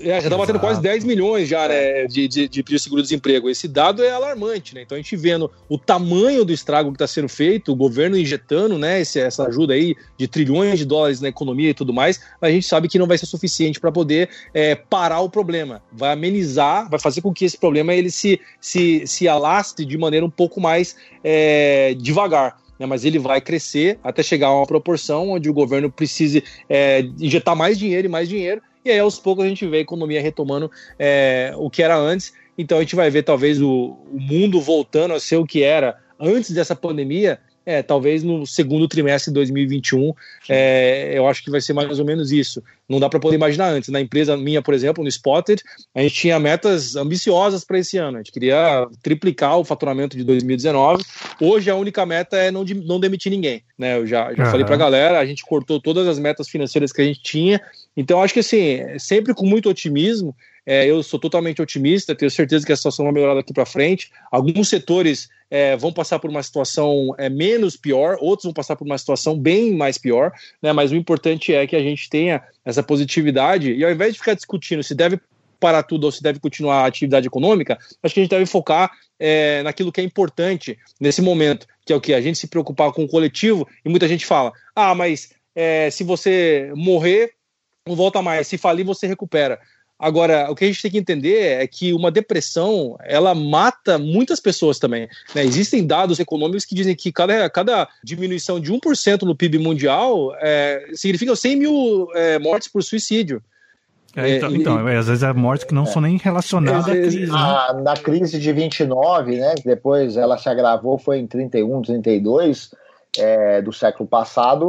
É, já está batendo quase 10 milhões já, né, de, de, de seguro-desemprego. Esse dado é alarmante, né? Então a gente vendo o tamanho do estrago que está sendo feito, o governo injetando, né, esse, essa ajuda aí de trilhões de dólares na economia e tudo mais, a gente sabe que não vai ser suficiente para poder é, parar o problema. Vai amenizar, vai fazer com que esse problema ele se, se, se alastre de maneira um pouco mais é, devagar. né, mas ele vai crescer até chegar a uma proporção onde o governo precise é, injetar mais dinheiro e mais dinheiro, e aí aos poucos a gente vê a economia retomando é, o que era antes. Então a gente vai ver talvez o, o mundo voltando a ser o que era antes dessa pandemia, é, talvez no segundo trimestre de 2021, é, eu acho que vai ser mais ou menos isso. Não dá para poder imaginar antes. Na empresa minha, por exemplo, no Spotted, a gente tinha metas ambiciosas para esse ano. A gente queria triplicar o faturamento de 2019. Hoje a única meta é não, de, não demitir ninguém. Né? Eu já, já uhum. falei para a galera, a gente cortou todas as metas financeiras que a gente tinha. Então acho que assim, sempre com muito otimismo. É, eu sou totalmente otimista, tenho certeza que a situação vai melhorar daqui para frente. Alguns setores é, vão passar por uma situação é, menos pior, outros vão passar por uma situação bem mais pior, né? Mas o importante é que a gente tenha essa positividade e ao invés de ficar discutindo se deve parar tudo ou se deve continuar a atividade econômica, acho que a gente deve focar é, naquilo que é importante nesse momento, que é o que a gente se preocupar com o coletivo. E muita gente fala: ah, mas é, se você morrer, não volta mais. Se falir, você recupera. Agora, o que a gente tem que entender é que uma depressão, ela mata muitas pessoas também. Né? Existem dados econômicos que dizem que cada, cada diminuição de 1% no PIB mundial é, significa 100 mil é, mortes por suicídio. É, então, é, então às vezes é mortes que não são nem relacionadas à crise. Né? A, na crise de 29, né, depois ela se agravou, foi em 31, 32, é, do século passado,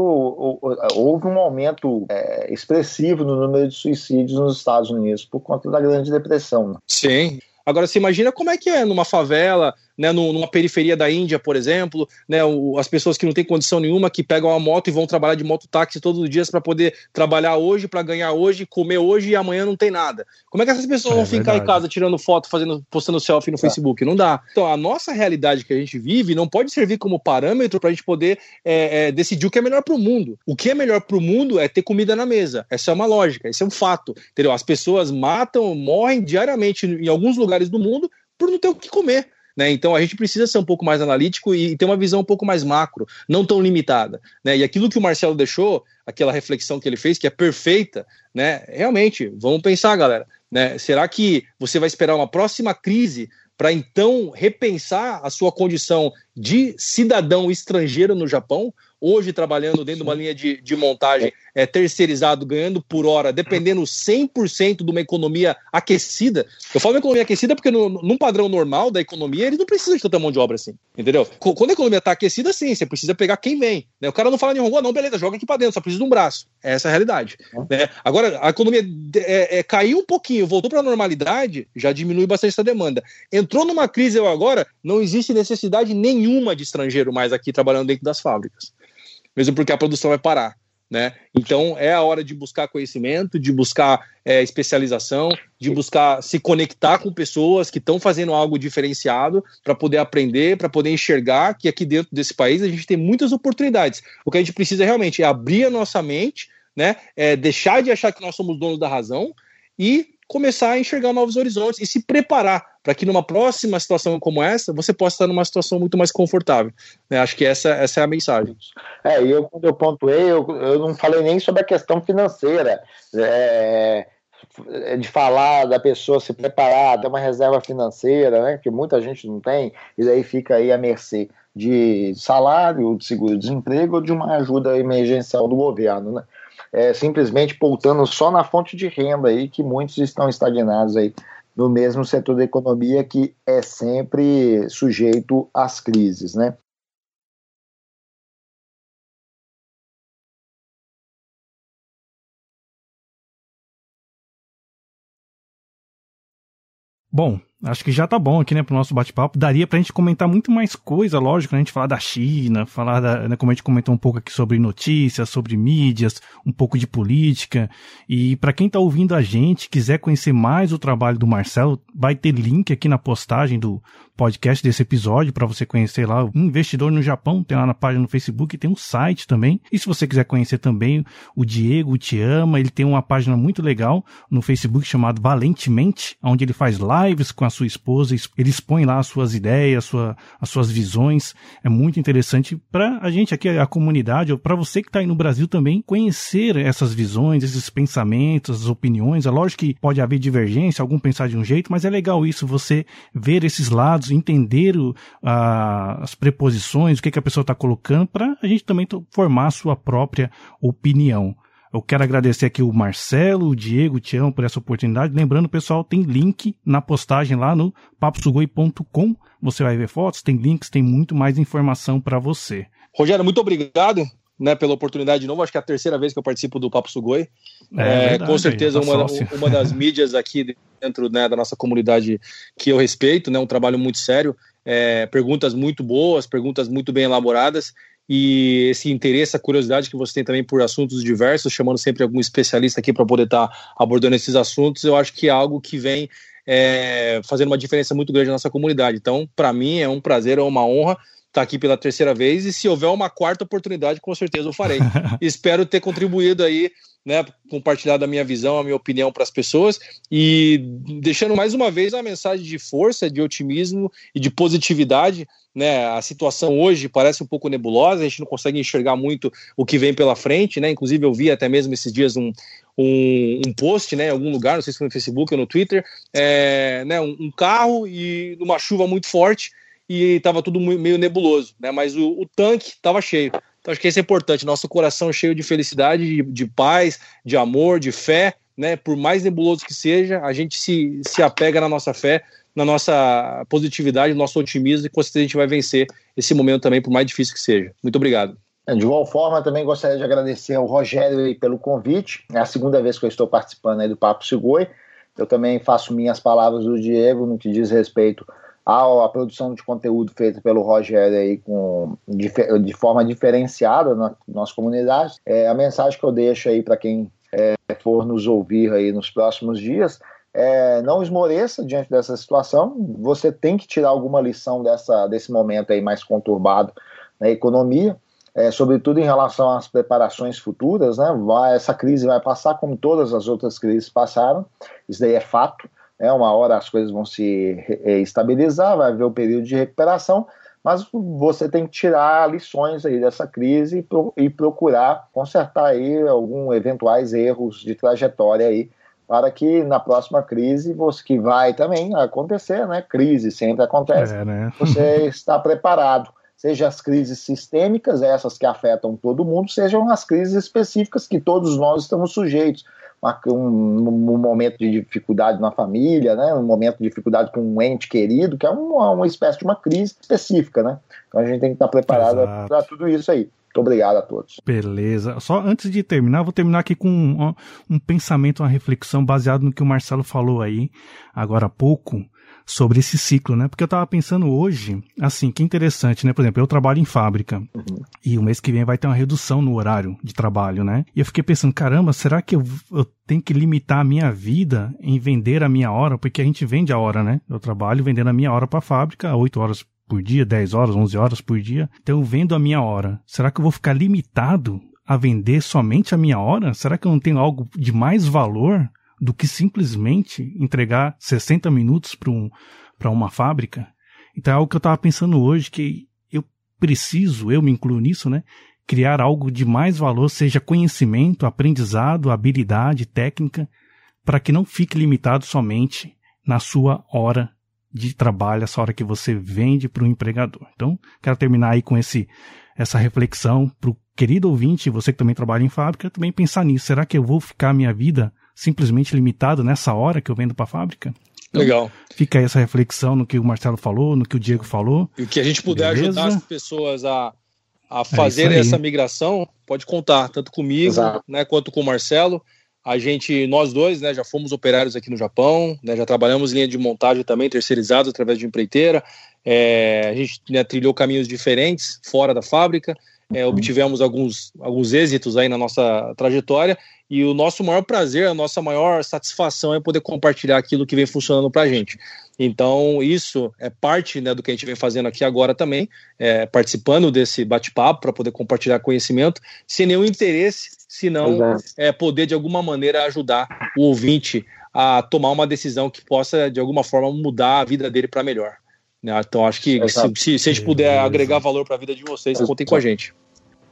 houve um aumento é, expressivo no número de suicídios nos Estados Unidos por conta da Grande Depressão. Né? Sim. Agora, você imagina como é que é numa favela, né, numa periferia da Índia, por exemplo, né, o, as pessoas que não têm condição nenhuma, que pegam uma moto e vão trabalhar de mototáxi todos os dias para poder trabalhar hoje, para ganhar hoje, comer hoje e amanhã não tem nada. Como é que essas pessoas é, vão ficar verdade. em casa tirando foto, fazendo, postando selfie no é. Facebook? Não dá. Então, a nossa realidade que a gente vive não pode servir como parâmetro para a gente poder é, é, decidir o que é melhor para o mundo. O que é melhor para o mundo é ter comida na mesa. Essa é uma lógica, esse é um fato. Entendeu? As pessoas matam, morrem diariamente em alguns lugares do mundo por não ter o que comer. Né? Então a gente precisa ser um pouco mais analítico e ter uma visão um pouco mais macro, não tão limitada. Né? E aquilo que o Marcelo deixou, aquela reflexão que ele fez, que é perfeita, né? realmente, vamos pensar, galera. Né? Será que você vai esperar uma próxima crise para então repensar a sua condição de cidadão estrangeiro no Japão? Hoje trabalhando dentro de uma linha de, de montagem é, terceirizado, ganhando por hora, dependendo 100% de uma economia aquecida. Eu falo economia aquecida porque no, num padrão normal da economia, eles não precisam de tanta mão de obra assim, entendeu? Quando a economia está aquecida, sim, você precisa pegar quem vem. Né? O cara não fala rua, não, beleza, joga aqui para dentro, só precisa de um braço. Essa é a realidade. Né? Agora, a economia é, é, caiu um pouquinho, voltou para a normalidade, já diminui bastante essa demanda. Entrou numa crise agora, não existe necessidade nenhuma de estrangeiro mais aqui trabalhando dentro das fábricas mesmo porque a produção vai parar. Né? Então é a hora de buscar conhecimento, de buscar é, especialização, de buscar se conectar com pessoas que estão fazendo algo diferenciado para poder aprender, para poder enxergar que aqui dentro desse país a gente tem muitas oportunidades. O que a gente precisa realmente é abrir a nossa mente, né? É deixar de achar que nós somos donos da razão e começar a enxergar novos horizontes e se preparar para que numa próxima situação como essa você possa estar numa situação muito mais confortável. Né? Acho que essa, essa é a mensagem. É, e eu, quando eu pontuei, eu, eu não falei nem sobre a questão financeira. É, de falar da pessoa se preparar, ter uma reserva financeira, né, que muita gente não tem, e daí fica aí à mercê de salário, de seguro-desemprego ou de uma ajuda emergencial do governo, né? É, simplesmente poutando só na fonte de renda aí, que muitos estão estagnados aí no mesmo setor da economia que é sempre sujeito às crises, né? Bom, acho que já tá bom aqui, né, pro nosso bate-papo. Daria pra gente comentar muito mais coisa, lógico, né? A gente falar da China, falar da, né, como a gente comentou um pouco aqui sobre notícias, sobre mídias, um pouco de política. E para quem tá ouvindo a gente, quiser conhecer mais o trabalho do Marcelo, vai ter link aqui na postagem do podcast desse episódio para você conhecer lá o Investidor no Japão, tem lá na página no Facebook, tem um site também. E se você quiser conhecer também o Diego Te Ama, ele tem uma página muito legal no Facebook chamado Valentemente, onde ele faz lives com as sua esposa, ele expõe lá as suas ideias, sua, as suas visões. É muito interessante para a gente aqui, a comunidade, ou para você que está aí no Brasil também, conhecer essas visões, esses pensamentos, as opiniões. É lógico que pode haver divergência, algum pensar de um jeito, mas é legal isso, você ver esses lados, entender o, a, as preposições, o que, que a pessoa está colocando, para a gente também formar a sua própria opinião. Eu quero agradecer aqui o Marcelo, o Diego, o Tião por essa oportunidade. Lembrando, pessoal, tem link na postagem lá no paposugoi.com. Você vai ver fotos, tem links, tem muito mais informação para você. Rogério, muito obrigado né, pela oportunidade de novo. Acho que é a terceira vez que eu participo do Papo Sugoi. É, é verdade, com certeza uma, uma das mídias aqui dentro né, da nossa comunidade que eu respeito, né, um trabalho muito sério. É, perguntas muito boas, perguntas muito bem elaboradas e esse interesse, a curiosidade que você tem também por assuntos diversos, chamando sempre algum especialista aqui para poder estar tá abordando esses assuntos, eu acho que é algo que vem é, fazendo uma diferença muito grande na nossa comunidade. Então, para mim, é um prazer, é uma honra tá aqui pela terceira vez e se houver uma quarta oportunidade, com certeza eu farei. Espero ter contribuído aí né, compartilhar da minha visão, a minha opinião para as pessoas e deixando mais uma vez a mensagem de força, de otimismo e de positividade. Né, a situação hoje parece um pouco nebulosa, a gente não consegue enxergar muito o que vem pela frente, né? Inclusive eu vi até mesmo esses dias um, um, um post, né, em algum lugar, não sei se foi no Facebook ou no Twitter, é, né, um, um carro e numa chuva muito forte e estava tudo meio nebuloso, né? Mas o, o tanque estava cheio. Então acho que isso é importante, nosso coração cheio de felicidade, de, de paz, de amor, de fé, né? Por mais nebuloso que seja, a gente se, se apega na nossa fé, na nossa positividade, no nosso otimismo e com certeza a gente vai vencer esse momento também, por mais difícil que seja. Muito obrigado. É, de igual forma, também gostaria de agradecer ao Rogério pelo convite. É a segunda vez que eu estou participando do Papo Segoi. Eu também faço minhas palavras do Diego no que diz respeito a, a produção de conteúdo feita pelo Rogério aí com, de, de forma diferenciada na nossa comunidade. É, a mensagem que eu deixo aí para quem é, for nos ouvir aí nos próximos dias é, não esmoreça diante dessa situação. Você tem que tirar alguma lição dessa, desse momento aí mais conturbado na economia, é, sobretudo em relação às preparações futuras. Né? Vai, essa crise vai passar como todas as outras crises passaram, isso daí é fato. É, uma hora as coisas vão se é, estabilizar, vai haver o período de recuperação, mas você tem que tirar lições aí dessa crise e, pro, e procurar consertar aí alguns eventuais erros de trajetória aí para que na próxima crise, você que vai também acontecer, né? Crise sempre acontece. É, né? você está preparado. Seja as crises sistêmicas, essas que afetam todo mundo, sejam as crises específicas que todos nós estamos sujeitos um, um, momento de dificuldade na família, né? um momento de dificuldade com um ente querido, que é uma, uma espécie de uma crise específica. Né? Então a gente tem que estar preparado para tudo isso aí. Muito obrigado a todos. Beleza. Só antes de terminar, vou terminar aqui com um, um pensamento, uma reflexão baseado no que o Marcelo falou aí agora há pouco sobre esse ciclo, né? Porque eu tava pensando hoje, assim, que interessante, né? Por exemplo, eu trabalho em fábrica uhum. e o mês que vem vai ter uma redução no horário de trabalho, né? E eu fiquei pensando, caramba, será que eu, eu tenho que limitar a minha vida em vender a minha hora? Porque a gente vende a hora, né? Eu trabalho vendendo a minha hora para a fábrica, 8 horas por dia, 10 horas, 11 horas por dia. Então eu vendo a minha hora. Será que eu vou ficar limitado a vender somente a minha hora? Será que eu não tenho algo de mais valor do que simplesmente entregar 60 minutos para um, uma fábrica. Então é algo que eu estava pensando hoje, que eu preciso, eu me incluo nisso, né? Criar algo de mais valor, seja conhecimento, aprendizado, habilidade, técnica, para que não fique limitado somente na sua hora de trabalho, essa hora que você vende para o empregador. Então, quero terminar aí com esse, essa reflexão para o querido ouvinte, você que também trabalha em fábrica, também pensar nisso. Será que eu vou ficar minha vida simplesmente limitado nessa hora que eu vendo para a fábrica. Então, Legal. Fica aí essa reflexão no que o Marcelo falou, no que o Diego falou. E o que a gente puder Beleza? ajudar as pessoas a, a é fazer é essa migração, pode contar, tanto comigo né, quanto com o Marcelo. A gente, nós dois, né, já fomos operários aqui no Japão, né, já trabalhamos em linha de montagem também, terceirizados através de empreiteira. É, a gente né, trilhou caminhos diferentes fora da fábrica, é, obtivemos alguns, alguns êxitos aí na nossa trajetória e o nosso maior prazer, a nossa maior satisfação é poder compartilhar aquilo que vem funcionando para a gente. Então, isso é parte né, do que a gente vem fazendo aqui agora também, é, participando desse bate-papo para poder compartilhar conhecimento, sem nenhum interesse, senão é, poder de alguma maneira ajudar o ouvinte a tomar uma decisão que possa, de alguma forma, mudar a vida dele para melhor. Né? Então, acho que se, se, se, a gente puder agregar valor para a vida de vocês, contem com a gente.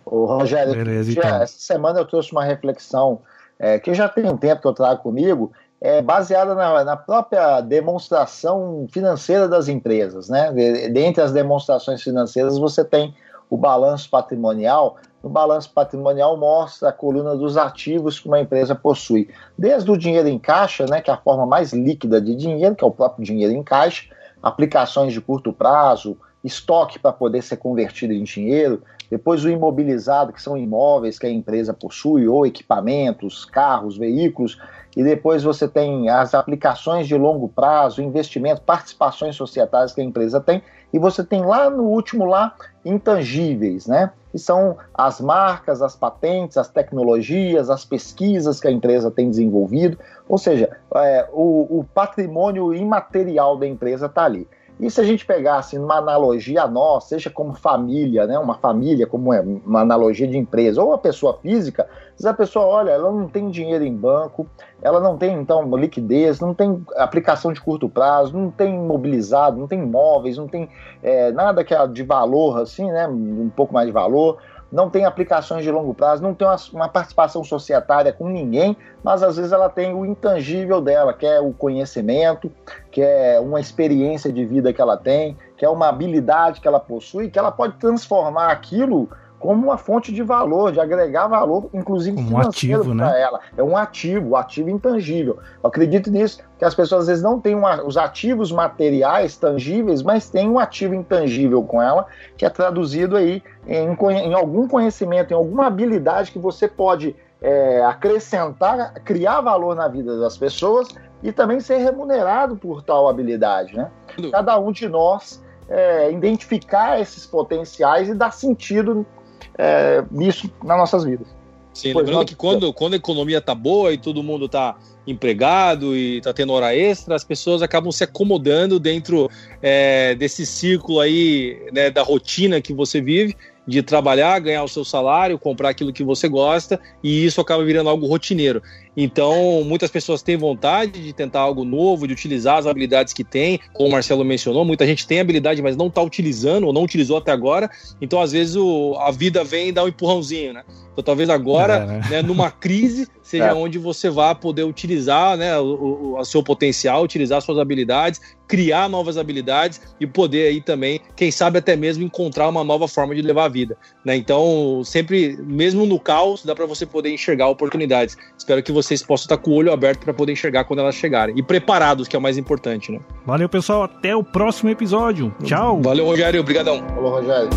Ô, Rogério, Beleza, então. essa semana eu trouxe uma reflexão é, que já tem um tempo que eu trago comigo, é, baseada na, na, própria demonstração financeira das empresas. Né? Dentre as demonstrações financeiras, você tem o balanço patrimonial. No balanço patrimonial mostra a coluna dos ativos que uma empresa possui, desde o dinheiro em caixa, né, que é a forma mais líquida de dinheiro, que é o próprio dinheiro em caixa, aplicações de curto prazo, estoque para poder ser convertido em dinheiro, depois o imobilizado, que são imóveis que a empresa possui, ou equipamentos, carros, veículos, e depois você tem as aplicações de longo prazo, investimento, participações societárias que a empresa tem, e você tem lá no último lá intangíveis, né? Que são as marcas, as patentes, as tecnologias, as pesquisas que a empresa tem desenvolvido, ou seja, é, o, o patrimônio imaterial da empresa está ali. E se a gente pegasse assim, uma analogia a nós, seja como família, né, uma família, como é uma analogia de empresa, ou uma pessoa física, se a pessoa olha, ela não tem dinheiro em banco, ela não tem, então, liquidez, não tem aplicação de curto prazo, não tem imobilizado, não tem imóveis, não tem é, nada que é de valor, assim, né, um pouco mais de valor, não tem aplicações de longo prazo, não tem uma, uma, participação societária com ninguém, mas às vezes ela tem o intangível dela, que é o conhecimento, que é uma experiência de vida que ela tem, que é uma habilidade que ela possui, que ela pode transformar aquilo como uma fonte de valor, de agregar valor, inclusive como financeiro um para né? ela. É um ativo, um ativo intangível. Eu acredito nisso, que as pessoas às vezes não têm uma, os ativos materiais tangíveis, mas tem um ativo intangível com ela, que é traduzido aí em, em algum conhecimento, em alguma habilidade que você pode é, acrescentar, criar valor na vida das pessoas e também ser remunerado por tal habilidade, né? Cada um de nós é, identificar esses potenciais e dar sentido é, nisso nas nossas vidas. Sim, pois lembrando que quando, quando a economia tá boa e todo mundo tá empregado e tá tendo hora extra, as pessoas acabam se acomodando dentro é, desse círculo aí né, da rotina que você vive de trabalhar, ganhar o seu salário, comprar aquilo que você gosta, e isso acaba virando algo rotineiro. Então, muitas pessoas têm vontade de tentar algo novo, de utilizar as habilidades que tem, como o Marcelo mencionou, muita gente tem habilidade, mas não está utilizando ou não utilizou até agora. Então, às vezes, o, a vida vem e dá um empurrãozinho, né? Então, talvez agora, é, né? Né, numa crise, seja é. onde você vá poder utilizar né, o, o, o seu potencial, utilizar suas habilidades, criar novas habilidades e poder aí também, quem sabe até mesmo encontrar uma nova forma de levar a vida. Né? Então, sempre, mesmo no caos, dá para você poder enxergar oportunidades. Espero que vocês possam estar com o olho aberto para poder enxergar quando elas chegarem. E preparados, que é o mais importante, né? Valeu, pessoal. Até o próximo episódio. Tchau. Valeu, Rogério. Obrigadão. Falou, Rogério.